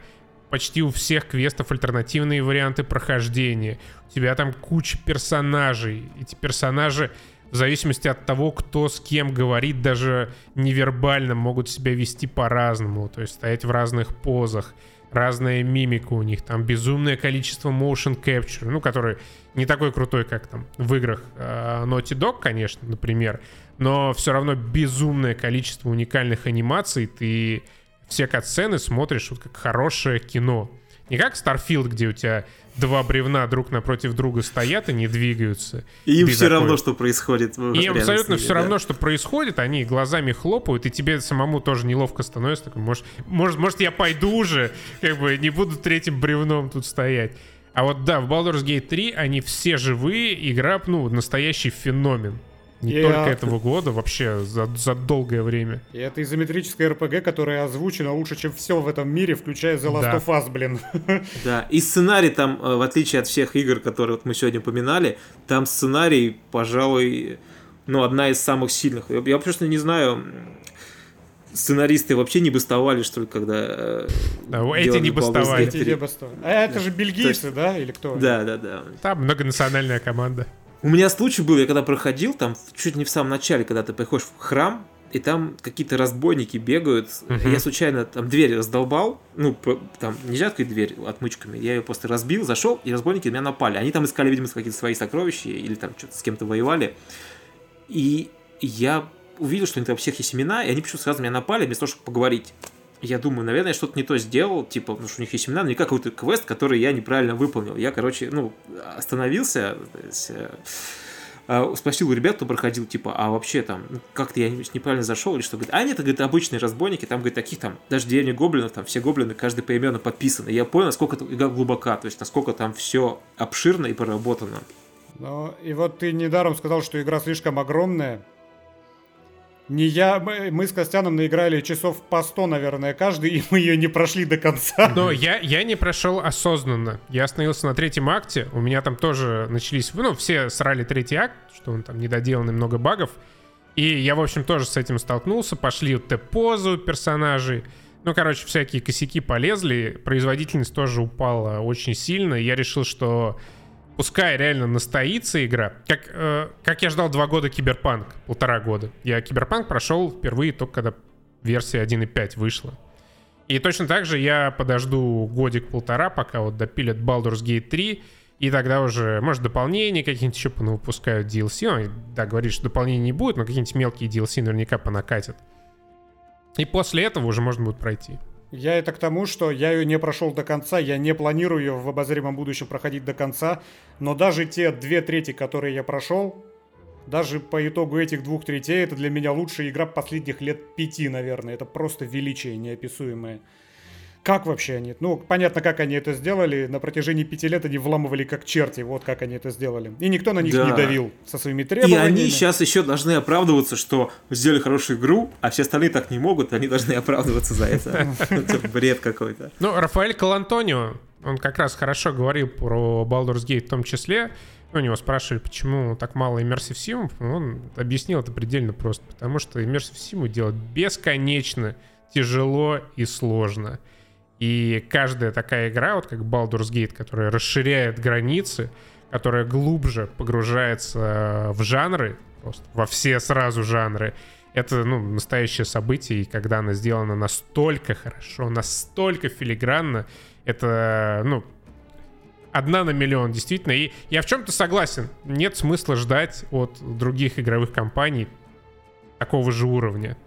почти у всех квестов альтернативные варианты прохождения. У тебя там куча персонажей. Эти персонажи в зависимости от того, кто с кем говорит, даже невербально могут себя вести по-разному. То есть стоять в разных позах, разная мимика у них. Там безумное количество motion capture, ну, который не такой крутой, как там в играх э, Naughty Dog, конечно, например, но все равно безумное количество уникальных анимаций. Ты все катсцены смотришь вот как хорошее кино. Не как Starfield, где у тебя два бревна друг напротив друга стоят и не двигаются. И им все такой... равно, что происходит. И им абсолютно все да? равно, что происходит. Они глазами хлопают, и тебе самому тоже неловко становится. Такой, может, может, может, я пойду уже, как бы не буду третьим бревном тут стоять. А вот да, в Baldur's Gate 3 они все живые, игра, ну, настоящий феномен. Не и только этого года, вообще за, за долгое время. И это изометрическая РПГ, которая озвучена лучше, чем все в этом мире, включая The Last да. of Us, блин. Да, и сценарий там, э, в отличие от всех игр, которые вот мы сегодня упоминали, там сценарий, пожалуй, ну, одна из самых сильных. Я, я просто не знаю, сценаристы вообще не бастовали, что ли, когда... Э, да, эти не бастовали. Эти не бастовали. А это же бельгийцы, есть, да, или кто? Да, да, да. Там многонациональная команда. У меня случай был, я когда проходил, там чуть не в самом начале, когда ты приходишь в храм, и там какие-то разбойники бегают. Uh-huh. Я случайно там дверь раздолбал. Ну, там нельзя открыть дверь отмычками. Я ее просто разбил, зашел, и разбойники меня напали. Они там искали, видимо, какие-то свои сокровища или там что-то с кем-то воевали. И я увидел, что они там всех есть имена, и они почему-то сразу меня напали, вместо того, чтобы поговорить я думаю, наверное, я что-то не то сделал, типа, потому что у них есть имена, не какой-то квест, который я неправильно выполнил. Я, короче, ну, остановился, э, а, спросил у ребят, кто проходил, типа, а вообще там, ну, как-то я неправильно зашел или что? Говорит, а нет, это, говорит, обычные разбойники, там, говорит, таких там, даже деревня гоблинов, там все гоблины, каждый поименно подписан. И я понял, насколько это игра глубока, то есть, насколько там все обширно и проработано. Ну, и вот ты недаром сказал, что игра слишком огромная, не я, мы, с Костяном наиграли часов по 100, наверное, каждый, и мы ее не прошли до конца. Но я, я не прошел осознанно. Я остановился на третьем акте, у меня там тоже начались, ну, все срали третий акт, что он там недоделанный, много багов. И я, в общем, тоже с этим столкнулся, пошли вот Т-позу персонажей. Ну, короче, всякие косяки полезли, производительность тоже упала очень сильно, я решил, что пускай реально настоится игра. Как, э, как я ждал два года Киберпанк, полтора года. Я Киберпанк прошел впервые только когда версия 1.5 вышла. И точно так же я подожду годик-полтора, пока вот допилят Baldur's Gate 3, и тогда уже, может, дополнения какие-нибудь еще выпускают DLC. Ну, да, говоришь, что дополнений не будет, но какие-нибудь мелкие DLC наверняка понакатят. И после этого уже можно будет пройти. Я это к тому, что я ее не прошел до конца, я не планирую ее в обозримом будущем проходить до конца, но даже те две трети, которые я прошел, даже по итогу этих двух третей, это для меня лучшая игра последних лет пяти, наверное. Это просто величие неописуемое. Как вообще они? Ну, понятно, как они это сделали. На протяжении пяти лет они вламывали как черти. Вот как они это сделали. И никто на них да. не давил со своими требованиями. И они сейчас еще должны оправдываться, что сделали хорошую игру, а все остальные так не могут. Они должны оправдываться за это. Это бред какой-то. Ну, Рафаэль Калантонио, он как раз хорошо говорил про Baldur's Gate в том числе. У него спрашивали, почему так мало Immersive Sim. Он объяснил это предельно просто. Потому что Immersive Sim делать бесконечно тяжело и сложно. И каждая такая игра, вот как Baldur's Gate, которая расширяет границы, которая глубже погружается в жанры, просто во все сразу жанры, это, ну, настоящее событие, и когда она сделана настолько хорошо, настолько филигранно, это, ну, одна на миллион, действительно. И я в чем-то согласен. Нет смысла ждать от других игровых компаний такого же уровня.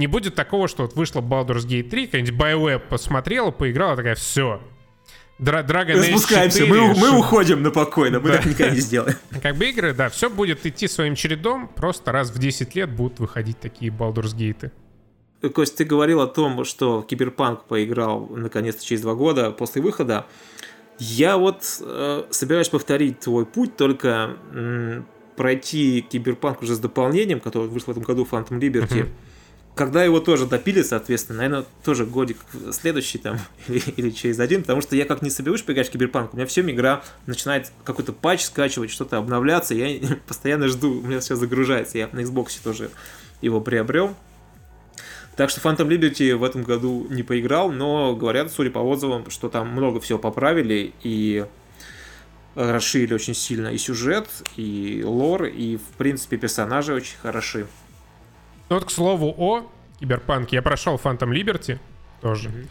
Не будет такого, что вот вышла Baldur's Gate 3, какая-нибудь BioWare посмотрела, поиграла, такая, все, Дра Dragon Age Спускаемся, 4, мы, мы уходим на покой, мы да. так никогда не сделаем. Как бы игры, да, все будет идти своим чередом, просто раз в 10 лет будут выходить такие Baldur's Gate. Кость, ты говорил о том, что Киберпанк поиграл наконец-то через два года после выхода. Я вот э, собираюсь повторить твой путь, только м, пройти Киберпанк уже с дополнением, которое вышло в этом году Phantom Liberty. Uh-huh когда его тоже допили, соответственно, наверное, тоже годик следующий там или, или через один, потому что я как не соберусь поиграть в Киберпанк, у меня все игра начинает какой-то патч скачивать, что-то обновляться, я постоянно жду, у меня все загружается, я на Xbox тоже его приобрел. Так что Phantom Liberty в этом году не поиграл, но говорят, судя по отзывам, что там много всего поправили и расширили очень сильно и сюжет, и лор, и, в принципе, персонажи очень хороши. Ну вот, к слову, о Киберпанке. Я прошел Phantom Liberty тоже. Mm-hmm.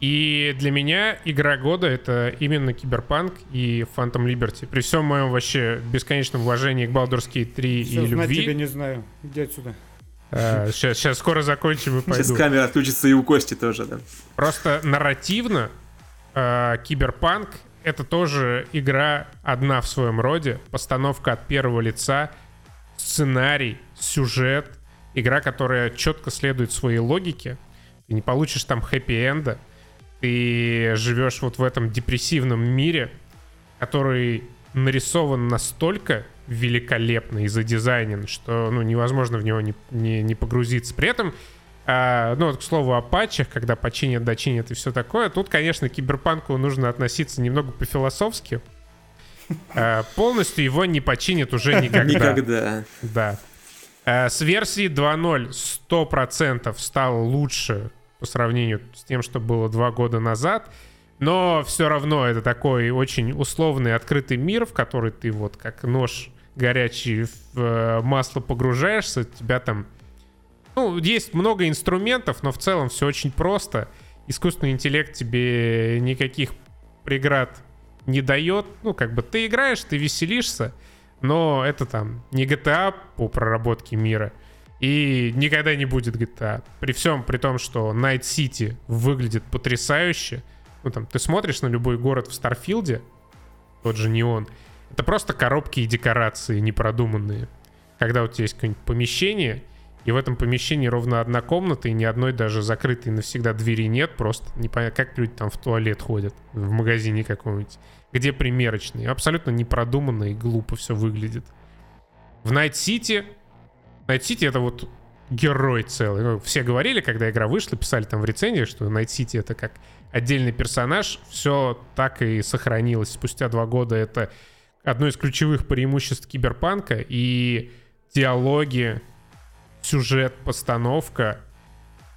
И для меня игра года это именно Киберпанк и Phantom Liberty. При всем моем вообще бесконечном уважении к Baldur's Gate 3 Все, и любви. тебя не знаю. Иди отсюда. А, сейчас, сейчас скоро закончим и пойду. Сейчас камера отключится и у Кости тоже, да. Просто нарративно э, Киберпанк это тоже игра одна в своем роде. Постановка от первого лица, сценарий, сюжет. Игра, которая четко следует своей логике. Ты не получишь там хэппи-энда. Ты живешь вот в этом депрессивном мире, который нарисован настолько великолепно и задизайнен, что ну, невозможно в него не, не, не погрузиться. При этом а, ну, вот, к слову, о патчах, когда починят, дочинят и все такое, тут, конечно, к киберпанку нужно относиться немного по-философски. А, полностью его не починят уже никогда. Никогда. Да. А, с версии 2.0 100% стало лучше по сравнению с тем, что было два года назад. Но все равно это такой очень условный открытый мир, в который ты вот как нож горячий в э, масло погружаешься, тебя там ну, есть много инструментов, но в целом все очень просто. Искусственный интеллект тебе никаких преград не дает. Ну, как бы ты играешь, ты веселишься, но это там не GTA по проработке мира. И никогда не будет GTA. При всем при том, что Night City выглядит потрясающе. Ну, там, ты смотришь на любой город в Старфилде, тот же Неон, это просто коробки и декорации непродуманные. Когда у тебя есть какое-нибудь помещение, и в этом помещении ровно одна комната, и ни одной даже закрытой навсегда двери нет. Просто непонятно, как люди там в туалет ходят, в магазине каком-нибудь. Где примерочные. Абсолютно непродуманно и глупо все выглядит. В. Night City это вот герой целый. Ну, все говорили, когда игра вышла, писали там в рецензии, что City это как отдельный персонаж. Все так и сохранилось. Спустя два года это одно из ключевых преимуществ киберпанка. И диалоги, сюжет, постановка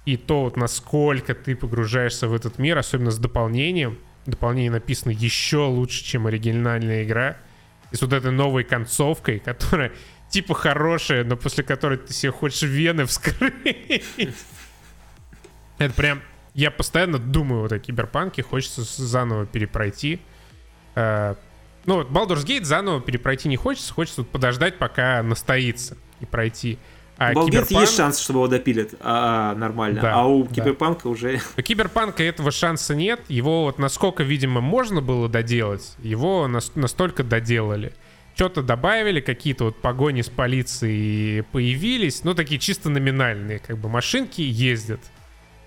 и то, вот насколько ты погружаешься в этот мир, особенно с дополнением. Дополнение написано еще лучше, чем оригинальная игра. И с вот этой новой концовкой, которая типа хорошая, но после которой ты себе хочешь вены вскрыть. Это прям... Я постоянно думаю вот о киберпанке, хочется заново перепройти. Э, ну вот Baldur's Gate заново перепройти не хочется, хочется подождать, пока настоится и пройти. А у Киберпанк... есть шанс, чтобы его допилят а, нормально, да, а у Киберпанка да. уже... У Киберпанка этого шанса нет. Его вот насколько, видимо, можно было доделать, его нас, настолько доделали. Что-то добавили, какие-то вот погони с полицией появились, ну, такие чисто номинальные, как бы машинки ездят.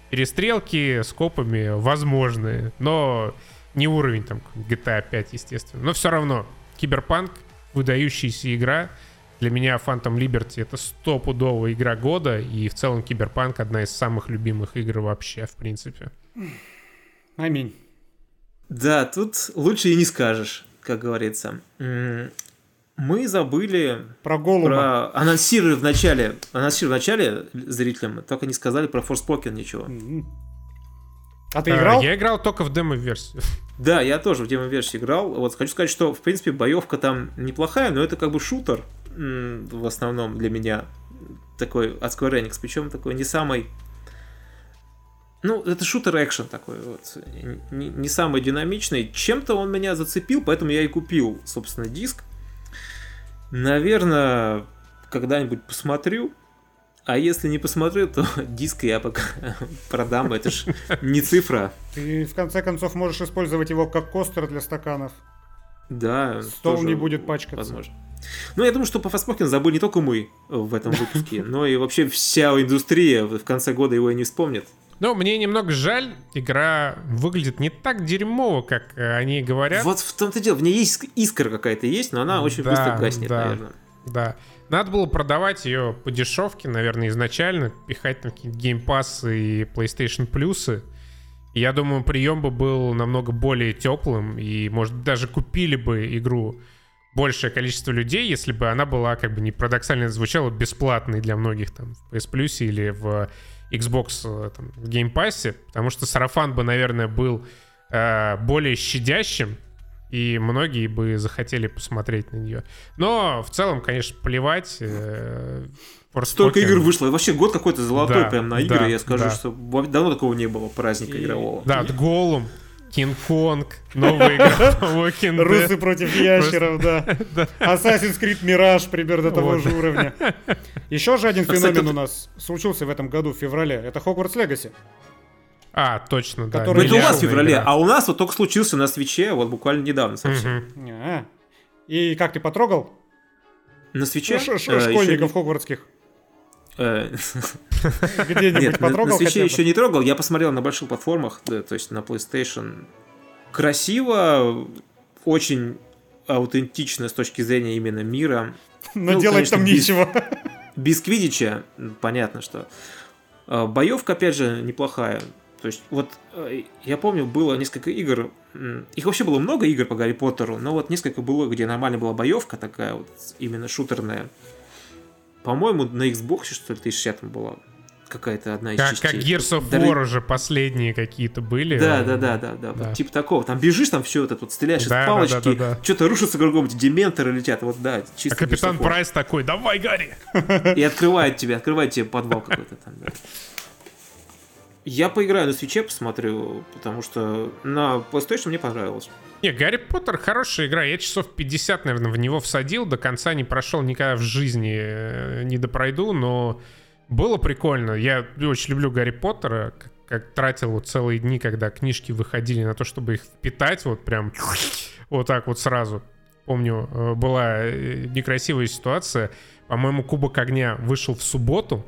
Перестрелки с копами возможны, но не уровень там GTA 5, естественно. Но все равно, Киберпанк, выдающаяся игра — для меня Phantom Liberty это стопудовая игра года, и в целом Киберпанк одна из самых любимых игр вообще, в принципе. Аминь. Да, тут лучше и не скажешь, как говорится. Мы забыли про голуба. Про... Анонсировали в начале, анонсировали в начале зрителям, только не сказали про Forspoken ничего. А ты играл? А, я играл только в демо-версию. Да, я тоже в демо-версии играл. Вот хочу сказать, что в принципе боевка там неплохая, но это как бы шутер в основном для меня такой от Square Enix, причем такой не самый ну, это шутер-экшен такой вот, не, не самый динамичный. Чем-то он меня зацепил, поэтому я и купил, собственно, диск. Наверное, когда-нибудь посмотрю. А если не посмотрю, то диск я пока продам, это ж не цифра. Ты в конце концов можешь использовать его как костер для стаканов. Да. Стол не будет пачкаться. Возможно. Ну, я думаю, что по Фаспокину забыли не только мы в этом выпуске, но и вообще вся индустрия в конце года его и не вспомнит. Ну, мне немного жаль, игра выглядит не так дерьмово, как они говорят. Вот в том-то дело, в ней есть искра какая-то есть, но она очень да, быстро гаснет, да. наверное. Да. Надо было продавать ее по дешевке, наверное, изначально, пихать там какие-нибудь геймпассы и PlayStation плюсы. Я думаю, прием бы был намного более теплым, и, может, даже купили бы игру большее количество людей, если бы она была, как бы не парадоксально звучала, бесплатной для многих там в PS Plus или в Xbox э, там, Game Pass, потому что сарафан бы, наверное, был э, более щадящим, и многие бы захотели посмотреть на нее. Но в целом, конечно, плевать. Э, Столько игр вышло. Вообще год какой-то золотой да, прям на игры. Да, я скажу, да. что давно такого не было праздника и... игрового. Да, от Голум. Кинг-Конг, по Walking Русы против ящеров, да. Assassin's Creed Mirage примерно того же уровня. Еще же один феномен у нас случился в этом году, в феврале. Это Hogwarts Legacy. А, точно, да. Который это у вас в феврале, а у нас вот только случился на свече, вот буквально недавно совсем. А. И как ты потрогал? На свече? Э, школьников хогвартских. Где-нибудь потрогал? На свече еще не трогал, я посмотрел на больших платформах, то есть на PlayStation. Красиво, очень аутентично с точки зрения именно мира. Но ну, делать там нечего. Без квидича, понятно, что. Э, боевка, опять же, неплохая. То есть, вот э, я помню, было несколько игр, их вообще было много игр по Гарри Поттеру, но вот несколько было, где нормально была боевка такая вот, именно шутерная. По-моему, на Xbox, что ли, 1060 была какая-то одна из как, частей. Как Gears of War уже последние какие-то были. Да, да, да, да, да, да. Вот, типа такого. Там бежишь, там все это, вот стреляешь да, из палочки, да, да, да, да. что-то рушится кругом, дементоры летят, вот да, чисто. А капитан Прайс такой, давай, Гарри! И открывает тебе, открывает тебе подвал какой-то там, да. Я поиграю на свече, посмотрю, потому что на PlayStation мне понравилось. Не, Гарри Поттер хорошая игра. Я часов 50, наверное, в него всадил. До конца не прошел никогда в жизни, э, не допройду, но было прикольно. Я очень люблю Гарри Поттера, как, как тратил вот целые дни, когда книжки выходили на то, чтобы их впитать вот прям вот так вот сразу. Помню, э, была э, некрасивая ситуация. По-моему, Кубок Огня вышел в субботу,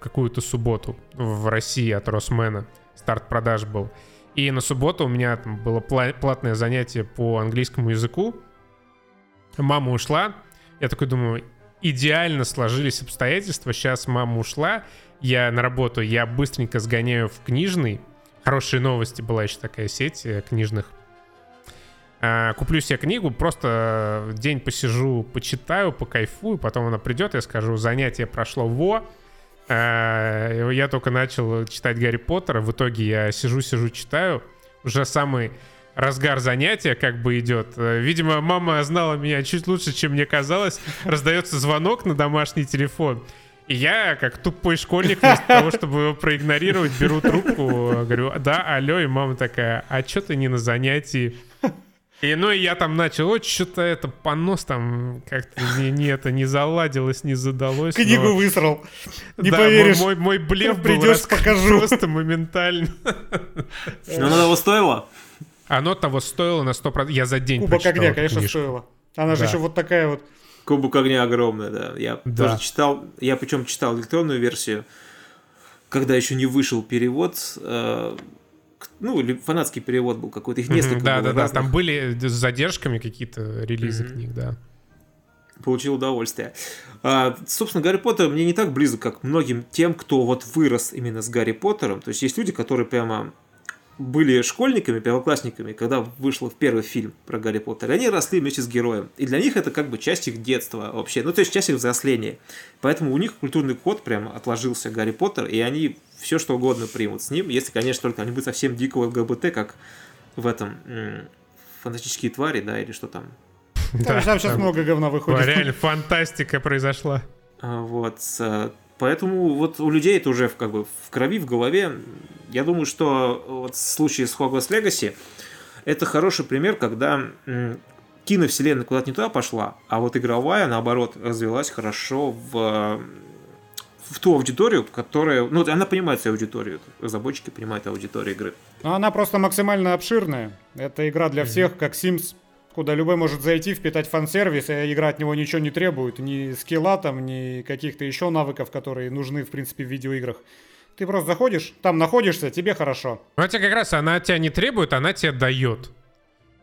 какую-то субботу в России от Росмена. Старт продаж был. И на субботу у меня там было платное занятие по английскому языку. Мама ушла. Я такой думаю, идеально сложились обстоятельства. Сейчас мама ушла, я на работу, я быстренько сгоняю в книжный. Хорошие новости была еще такая сеть э, книжных. А, куплю себе книгу, просто день посижу, почитаю, покайфую, потом она придет, я скажу, занятие прошло во, Э, я только начал читать Гарри Поттера, в итоге я сижу-сижу, читаю, уже самый разгар занятия как бы идет. Э, видимо, мама знала меня чуть лучше, чем мне казалось. Раздается звонок на домашний телефон. И я, как тупой школьник, вместо того, чтобы его проигнорировать, беру трубку, говорю, да, алло, и мама такая, а что ты не на занятии? И, ну, и я там начал, вот что-то это понос там как-то не, не это не заладилось, не задалось. Книгу но... высрал. Не да, поверишь. Мой, мой, мой блеф Придешь, покажу. просто моментально. Но оно того стоило? Оно того стоило на 100%. Я за день Кубок огня, конечно, книжку. стоило. Она же еще вот такая вот. Кубок огня огромная, да. Я да. тоже читал, я причем читал электронную версию, когда еще не вышел перевод. Э, ну, или фанатский перевод был какой-то, их несколько mm-hmm, Да, да, да, там были с задержками какие-то релизы mm-hmm. книг, да. Получил удовольствие. А, собственно, Гарри Поттер мне не так близок, как многим тем, кто вот вырос именно с Гарри Поттером. То есть есть люди, которые прямо были школьниками, первоклассниками, когда вышел в первый фильм про Гарри Поттера, и они росли вместе с героем. И для них это как бы часть их детства вообще, ну то есть часть их взросления. Поэтому у них культурный код прям отложился Гарри Поттер, и они все что угодно примут с ним, если, конечно, только они будут совсем дикого ЛГБТ, как в этом фантастические твари, да, или что там. Да, там сейчас много говна выходит. Реально фантастика произошла. А, вот, поэтому вот у людей это уже как бы в крови, в голове. Я думаю, что вот в случае с Hogwarts Legacy это хороший пример, когда киновселенная куда-то не туда пошла, а вот игровая, наоборот, развилась хорошо в в ту аудиторию, которая... Ну, она понимает свою аудиторию. Разработчики понимают аудиторию игры. Но она просто максимально обширная. Это игра для всех, как Sims, куда любой может зайти, впитать фан-сервис, и игра от него ничего не требует. Ни скилла там, ни каких-то еще навыков, которые нужны, в принципе, в видеоиграх. Ты просто заходишь, там находишься, тебе хорошо. Ну, а тебе как раз она тебя не требует, она тебе дает.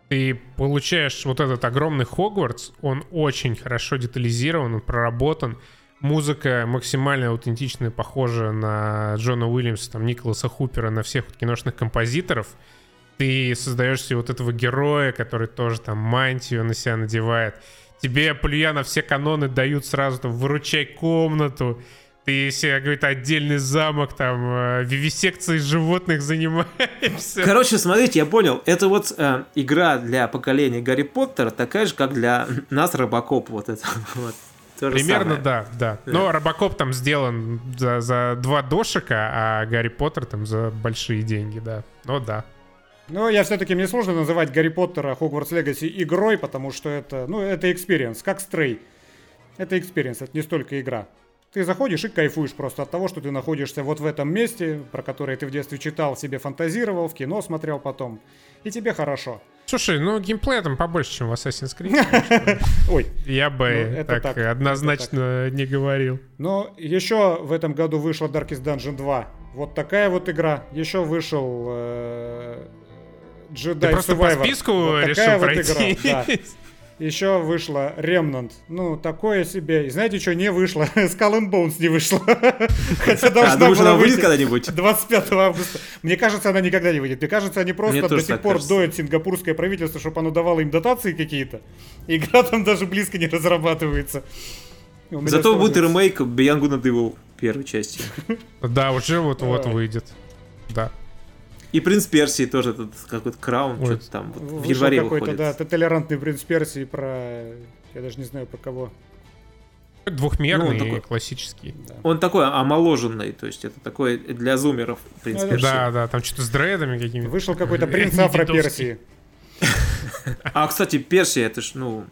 ты получаешь вот этот огромный Хогвартс, он очень хорошо детализирован, он проработан. Музыка максимально аутентичная, похожа на Джона Уильямса, там, Николаса Хупера, на всех вот киношных композиторов. Ты создаешь себе вот этого героя, который тоже там мантию на себя надевает. Тебе, плюя на все каноны, дают сразу там «выручай комнату», ты себе какой-то отдельный замок, там, э, вивисекцией животных занимаешься. Короче, смотрите, я понял. Это вот э, игра для поколения Гарри Поттера, такая же, как для нас Робокоп. Вот это вот. То Примерно, да, да, да. Но Робокоп там сделан за, за два дошика, а Гарри Поттер там за большие деньги, да. Ну да. Ну, я все-таки мне сложно называть Гарри Поттера Hogwarts Legacy игрой, потому что это, ну, это experience, как Stray. Это experience, это не столько игра. Ты заходишь и кайфуешь просто от того, что ты находишься вот в этом месте, про которое ты в детстве читал, себе фантазировал, в кино смотрел потом. И тебе хорошо. Слушай, ну геймплей там побольше, чем в Assassin's Creed. Ой. Я бы ну, так, так однозначно так. не говорил. Но еще в этом году вышла Darkest Dungeon 2. Вот такая вот игра. Еще вышел э, Jedi Ты просто Survivor. по списку вот решил вот пройти. Игра, да. Еще вышла Remnant. Ну, такое себе. И знаете, что не вышло? Skull and Bones не вышла. Хотя а, должна а, была выйти когда-нибудь? 25 августа. Мне кажется, она никогда не выйдет. Мне кажется, они просто Мне до сих пор кажется. доят сингапурское правительство, чтобы оно давало им дотации какие-то. Игра там даже близко не разрабатывается. Зато будет ремейк Beyond Good and Evil первой части. Да, уже вот-вот выйдет. Да. И принц Персии тоже этот какой-то краун, что-то там вот, в январе какой-то, да, толерантный принц Персии про... Я даже не знаю, про кого. Двухмерный, ну, такой, классический. Да. Он такой омоложенный, то есть это такой для зумеров принц ну, Персии. Да, да, там что-то с дредами какими-то. Вышел какой-то принц Афро Персии. А, кстати, Персия, это ж, ну,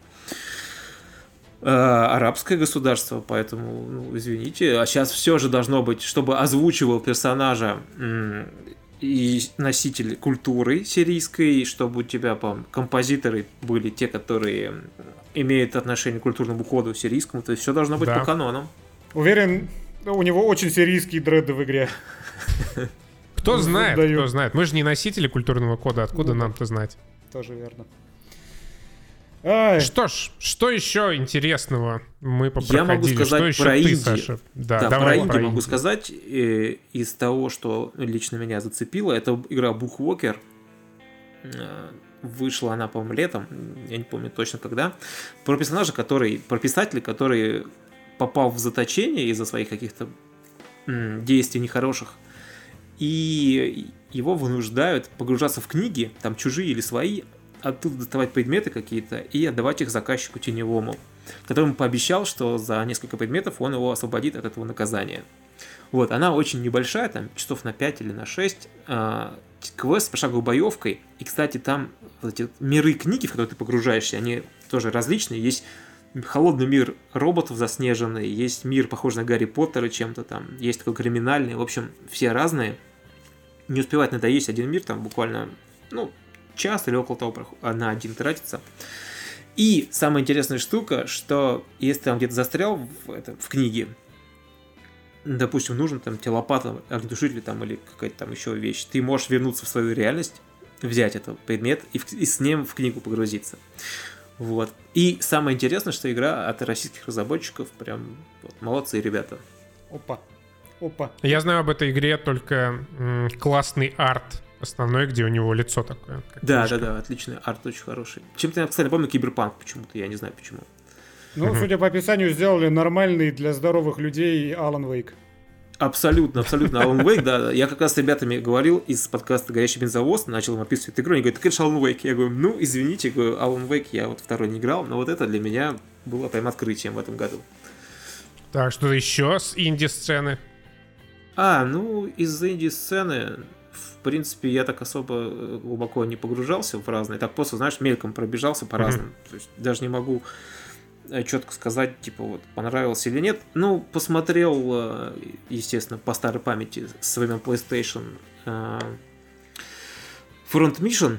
э, арабское государство, поэтому, ну, извините, а сейчас все же должно быть, чтобы озвучивал персонажа и носитель культуры сирийской, чтобы у тебя по композиторы были те, которые имеют отношение к культурному коду сирийскому, то есть все должно быть да. по канонам. Уверен, у него очень сирийские дреды в игре. Кто знает, кто знает. Мы же не носители культурного кода, откуда ну нам-то знать? Тоже верно. Ай. Что ж, что еще интересного мы попроходили? Я могу сказать что про еще Инди. ты, Саша? Да, да давай, про Инди могу сказать э, из того, что лично меня зацепило. Это игра Bookwalker. Э, вышла она, по-моему, летом, я не помню точно когда. Про персонажа, который, про писателя, который попал в заточение из-за своих каких-то действий нехороших. И его вынуждают погружаться в книги, там чужие или свои, оттуда доставать предметы какие-то и отдавать их заказчику теневому, которому пообещал, что за несколько предметов он его освободит от этого наказания. Вот, она очень небольшая, там часов на 5 или на 6, э, квест с пошаговой боевкой, и, кстати, там вот эти миры книги, в которые ты погружаешься, они тоже различные, есть холодный мир роботов заснеженный, есть мир, похожий на Гарри Поттера чем-то там, есть такой криминальный, в общем, все разные. Не успевать надоесть один мир, там буквально, ну, час или около того на один тратится. И самая интересная штука, что если там где-то застрял в, это, в книге, допустим, нужен там тебе лопата, огнетушитель там или какая-то там еще вещь, ты можешь вернуться в свою реальность, взять этот предмет и, в, и с ним в книгу погрузиться. Вот. И самое интересное, что игра от российских разработчиков прям вот, молодцы ребята. Опа. Опа. Я знаю об этой игре только м, классный арт основной, где у него лицо такое. Да, да, да, отличный арт, очень хороший. Чем-то я, кстати, помню Киберпанк почему-то, я не знаю почему. Ну, судя по описанию, сделали нормальный для здоровых людей Алан Вейк. Абсолютно, абсолютно. Alan Wake, да. Я как раз с ребятами говорил из подкаста «Горящий бензовоз», начал им описывать эту игру, они говорят, ты конечно, Alan Wake. Я говорю, ну, извините, говорю, Alan Wake я вот второй не играл, но вот это для меня было прям открытием в этом году. Так, что еще с инди-сцены? А, ну, из инди-сцены, в принципе, я так особо э, глубоко не погружался в разные. Так просто, знаешь, мельком пробежался по разным. Mm-hmm. То есть даже не могу э, четко сказать, типа, вот, понравилось или нет. Ну, посмотрел, э, естественно, по старой памяти со времен PlayStation Front Mission,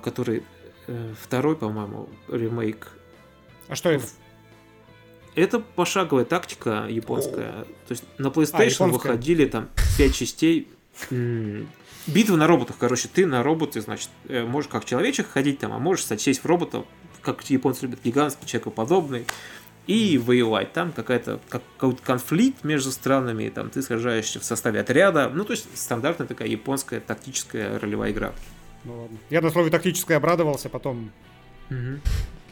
который второй, по-моему, ремейк. А что это? Это пошаговая тактика японская. То есть на PlayStation а, выходили там 5 частей битва на роботах, короче, ты на роботе, значит, э, можешь как человечек ходить там, а можешь сесть в робота, как японцы любят, гигантский, человекоподобный, и воевать. Там какая-то как, какой-то конфликт между странами, там ты сражаешься в составе отряда. Ну, то есть стандартная такая японская тактическая ролевая игра. Ну ладно. Я на слове тактическое обрадовался, потом... Мгм.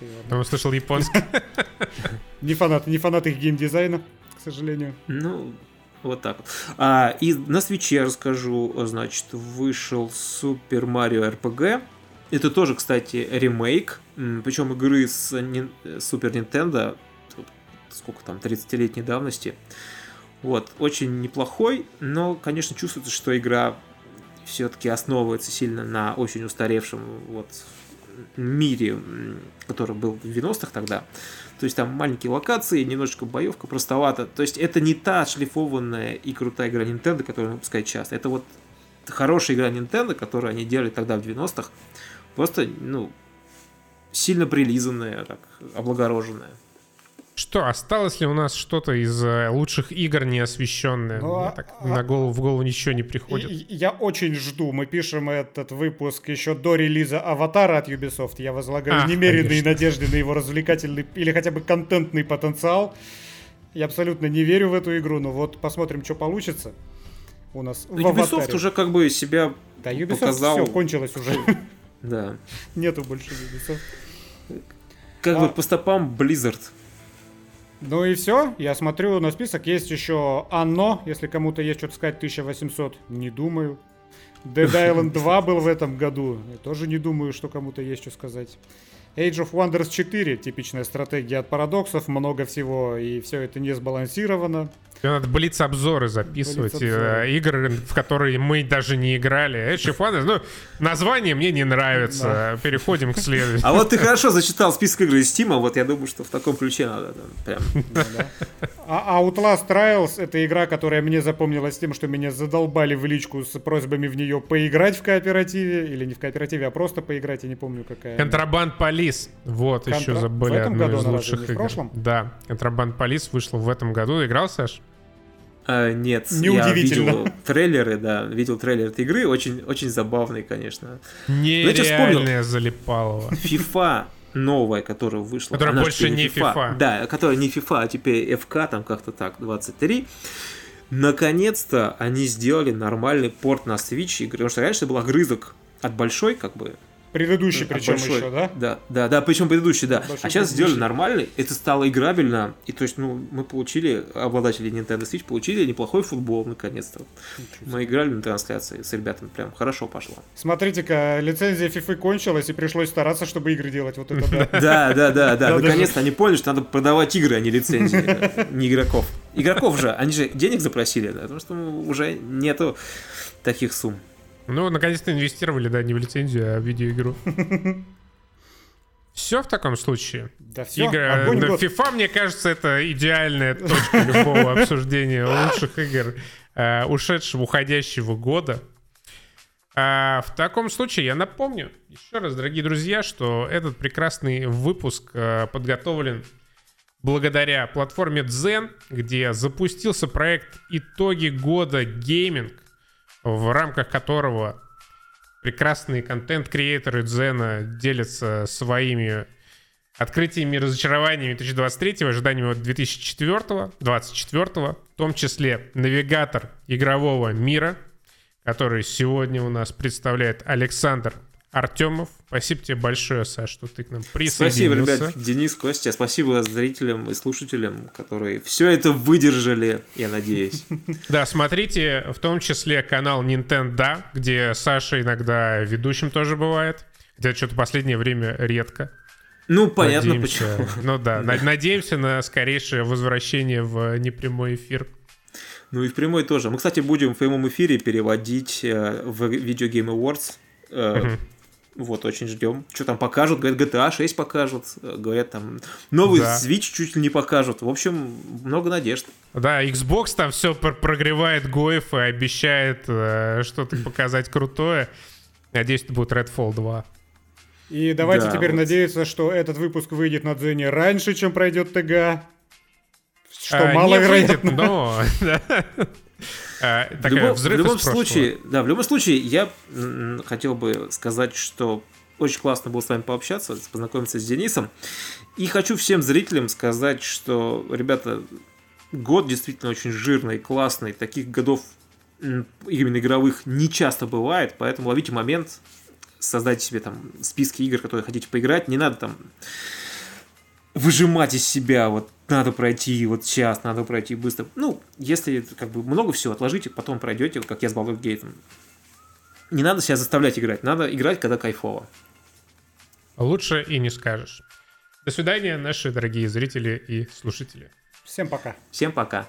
Окей, ладно. Там услышал японский. Не фанат, не фанат их геймдизайна, к сожалению. Ну, вот так вот. А, и на свече расскажу, значит, вышел Super Mario RPG. Это тоже, кстати, ремейк, причем игры с Super Nintendo, сколько там, 30-летней давности. Вот, очень неплохой, но, конечно, чувствуется, что игра все-таки основывается сильно на очень устаревшем вот мире, который был в 90-х тогда. То есть там маленькие локации, немножечко боевка, простовато. То есть это не та отшлифованная и крутая игра Nintendo, которую выпускает часто. Это вот хорошая игра Nintendo, которую они делали тогда в 90-х. Просто, ну, сильно прилизанная, так, облагороженная. Что, осталось ли у нас что-то из э, лучших игр неосвещенное? Ну, Мне а- так а- на голову, в голову ничего не приходит. Я очень жду. Мы пишем этот выпуск еще до релиза Аватара от Ubisoft. Я возлагаю А, немеренные конечно. надежды на его развлекательный или хотя бы контентный потенциал. Я абсолютно не верю в эту игру, но вот посмотрим, что получится у нас в Ну, Ubisoft Аватаре. уже как бы себя Да, Ubisoft показал. все, кончилось уже. Да. Нету больше Ubisoft. Как А- бы по стопам Blizzard. Ну и все. Я смотрю на список. Есть еще Анно. Если кому-то есть что-то сказать, 1800. Не думаю. Dead Island 2 был в этом году. Я тоже не думаю, что кому-то есть что сказать. Age of Wonders 4. Типичная стратегия от парадоксов. Много всего. И все это не сбалансировано. Тебе надо блиц-обзоры записывать, Блиц-обзоры. э, игры, в которые мы даже не играли. Age of Wonders, ну, название мне не нравится. Переходим к следующему. А вот ты хорошо зачитал список игр из Steam, вот я думаю, что в таком ключе надо там, прям. А Outlast Trials это игра, которая мне запомнилась тем, что меня задолбали в личку с просьбами в нее поиграть в кооперативе. Или не в кооперативе, а просто поиграть. Я не помню, какая. Контрабанд Полис. Вот, Контра- еще в забыли этом одну году из лучших игр. прошлом? Да, Контрабанд Полис вышла в этом году. Играл, Саш? А, нет, я Неудивительно. видел трейлеры, да, видел трейлер этой игры, очень, очень забавный, конечно. я. Нереальная залипалова. FIFA новая, которая вышла. Которая она больше не FIFA. Да, которая не FIFA, а теперь FK, там как-то так, 23. Наконец-то они сделали нормальный порт на Switch игры, потому что раньше была грызок от большой, как бы, Предыдущий от причем большой. еще, да? Да, да, да, причем предыдущий, да. Большой а сейчас сделали нормальный, это стало играбельно, и то есть, ну, мы получили, обладатели Nintendo Switch получили неплохой футбол, наконец-то. Мы играли на трансляции с ребятами, прям хорошо пошло. Смотрите-ка, лицензия FIFA кончилась, и пришлось стараться, чтобы игры делать. Вот это да. Да, да, да, да. Наконец-то они поняли, что надо продавать игры, а не лицензии, да, не игроков. Игроков же, они же денег запросили, да, потому что ну, уже нету таких сумм. Ну, наконец-то инвестировали, да, не в лицензию, а в видеоигру. Все в таком случае. Да все, Игра огонь год. FIFA, мне кажется, это идеальная точка любого обсуждения лучших игр э, ушедшего, уходящего года. А, в таком случае я напомню еще раз, дорогие друзья, что этот прекрасный выпуск э, подготовлен благодаря платформе Zen, где запустился проект «Итоги года гейминг», в рамках которого прекрасные контент-креаторы Дзена делятся своими открытиями и разочарованиями 2023 ожиданиями от 2004 24 в том числе навигатор игрового мира, который сегодня у нас представляет Александр Артемов. Спасибо тебе большое, Саш, что ты к нам Спасибо, присоединился. ребят, Денис, Костя, спасибо зрителям и слушателям, которые все это выдержали, я надеюсь. Да, смотрите, в том числе канал Nintendo, где Саша иногда ведущим тоже бывает. Хотя что-то последнее время редко. Ну, понятно Надеемся- почему. Ну да, на- надеемся на скорейшее возвращение в непрямой эфир. Ну и в прямой тоже. Мы, кстати, будем в прямом эфире переводить э, в Video Game Awards. Мгм. Вот, очень ждем. Что там покажут? Говорят, GTA 6 покажут. Говорят, там новый Да. Switch чуть ли не покажут. В общем, много надежд. Да, Xbox там все прогревает Гоев и обещает э, что-то показать крутое. Надеюсь, это будет Redfall 2. И давайте Да, теперь вот. надеяться, что этот выпуск выйдет на Дзене раньше, чем пройдет ТГ. Что А, маловероятно. не выйдет, но... А, В такая любом, взрыв в любом случае, да, в любом случае, я хотел бы сказать, что очень классно было с вами пообщаться, познакомиться с Денисом. И хочу всем зрителям сказать, что, ребята, год действительно очень жирный, классный. Таких годов именно игровых не часто бывает, поэтому ловите момент, создайте себе там списки игр, которые хотите поиграть. Не надо там выжимать из себя, вот надо пройти вот час, надо пройти быстро. Ну, если как бы много всего, отложите, потом пройдете, как я с Baldur's Gate. Не надо себя заставлять играть, надо играть, когда кайфово. Лучше и не скажешь. До свидания, наши дорогие зрители и слушатели. Всем пока. Всем пока.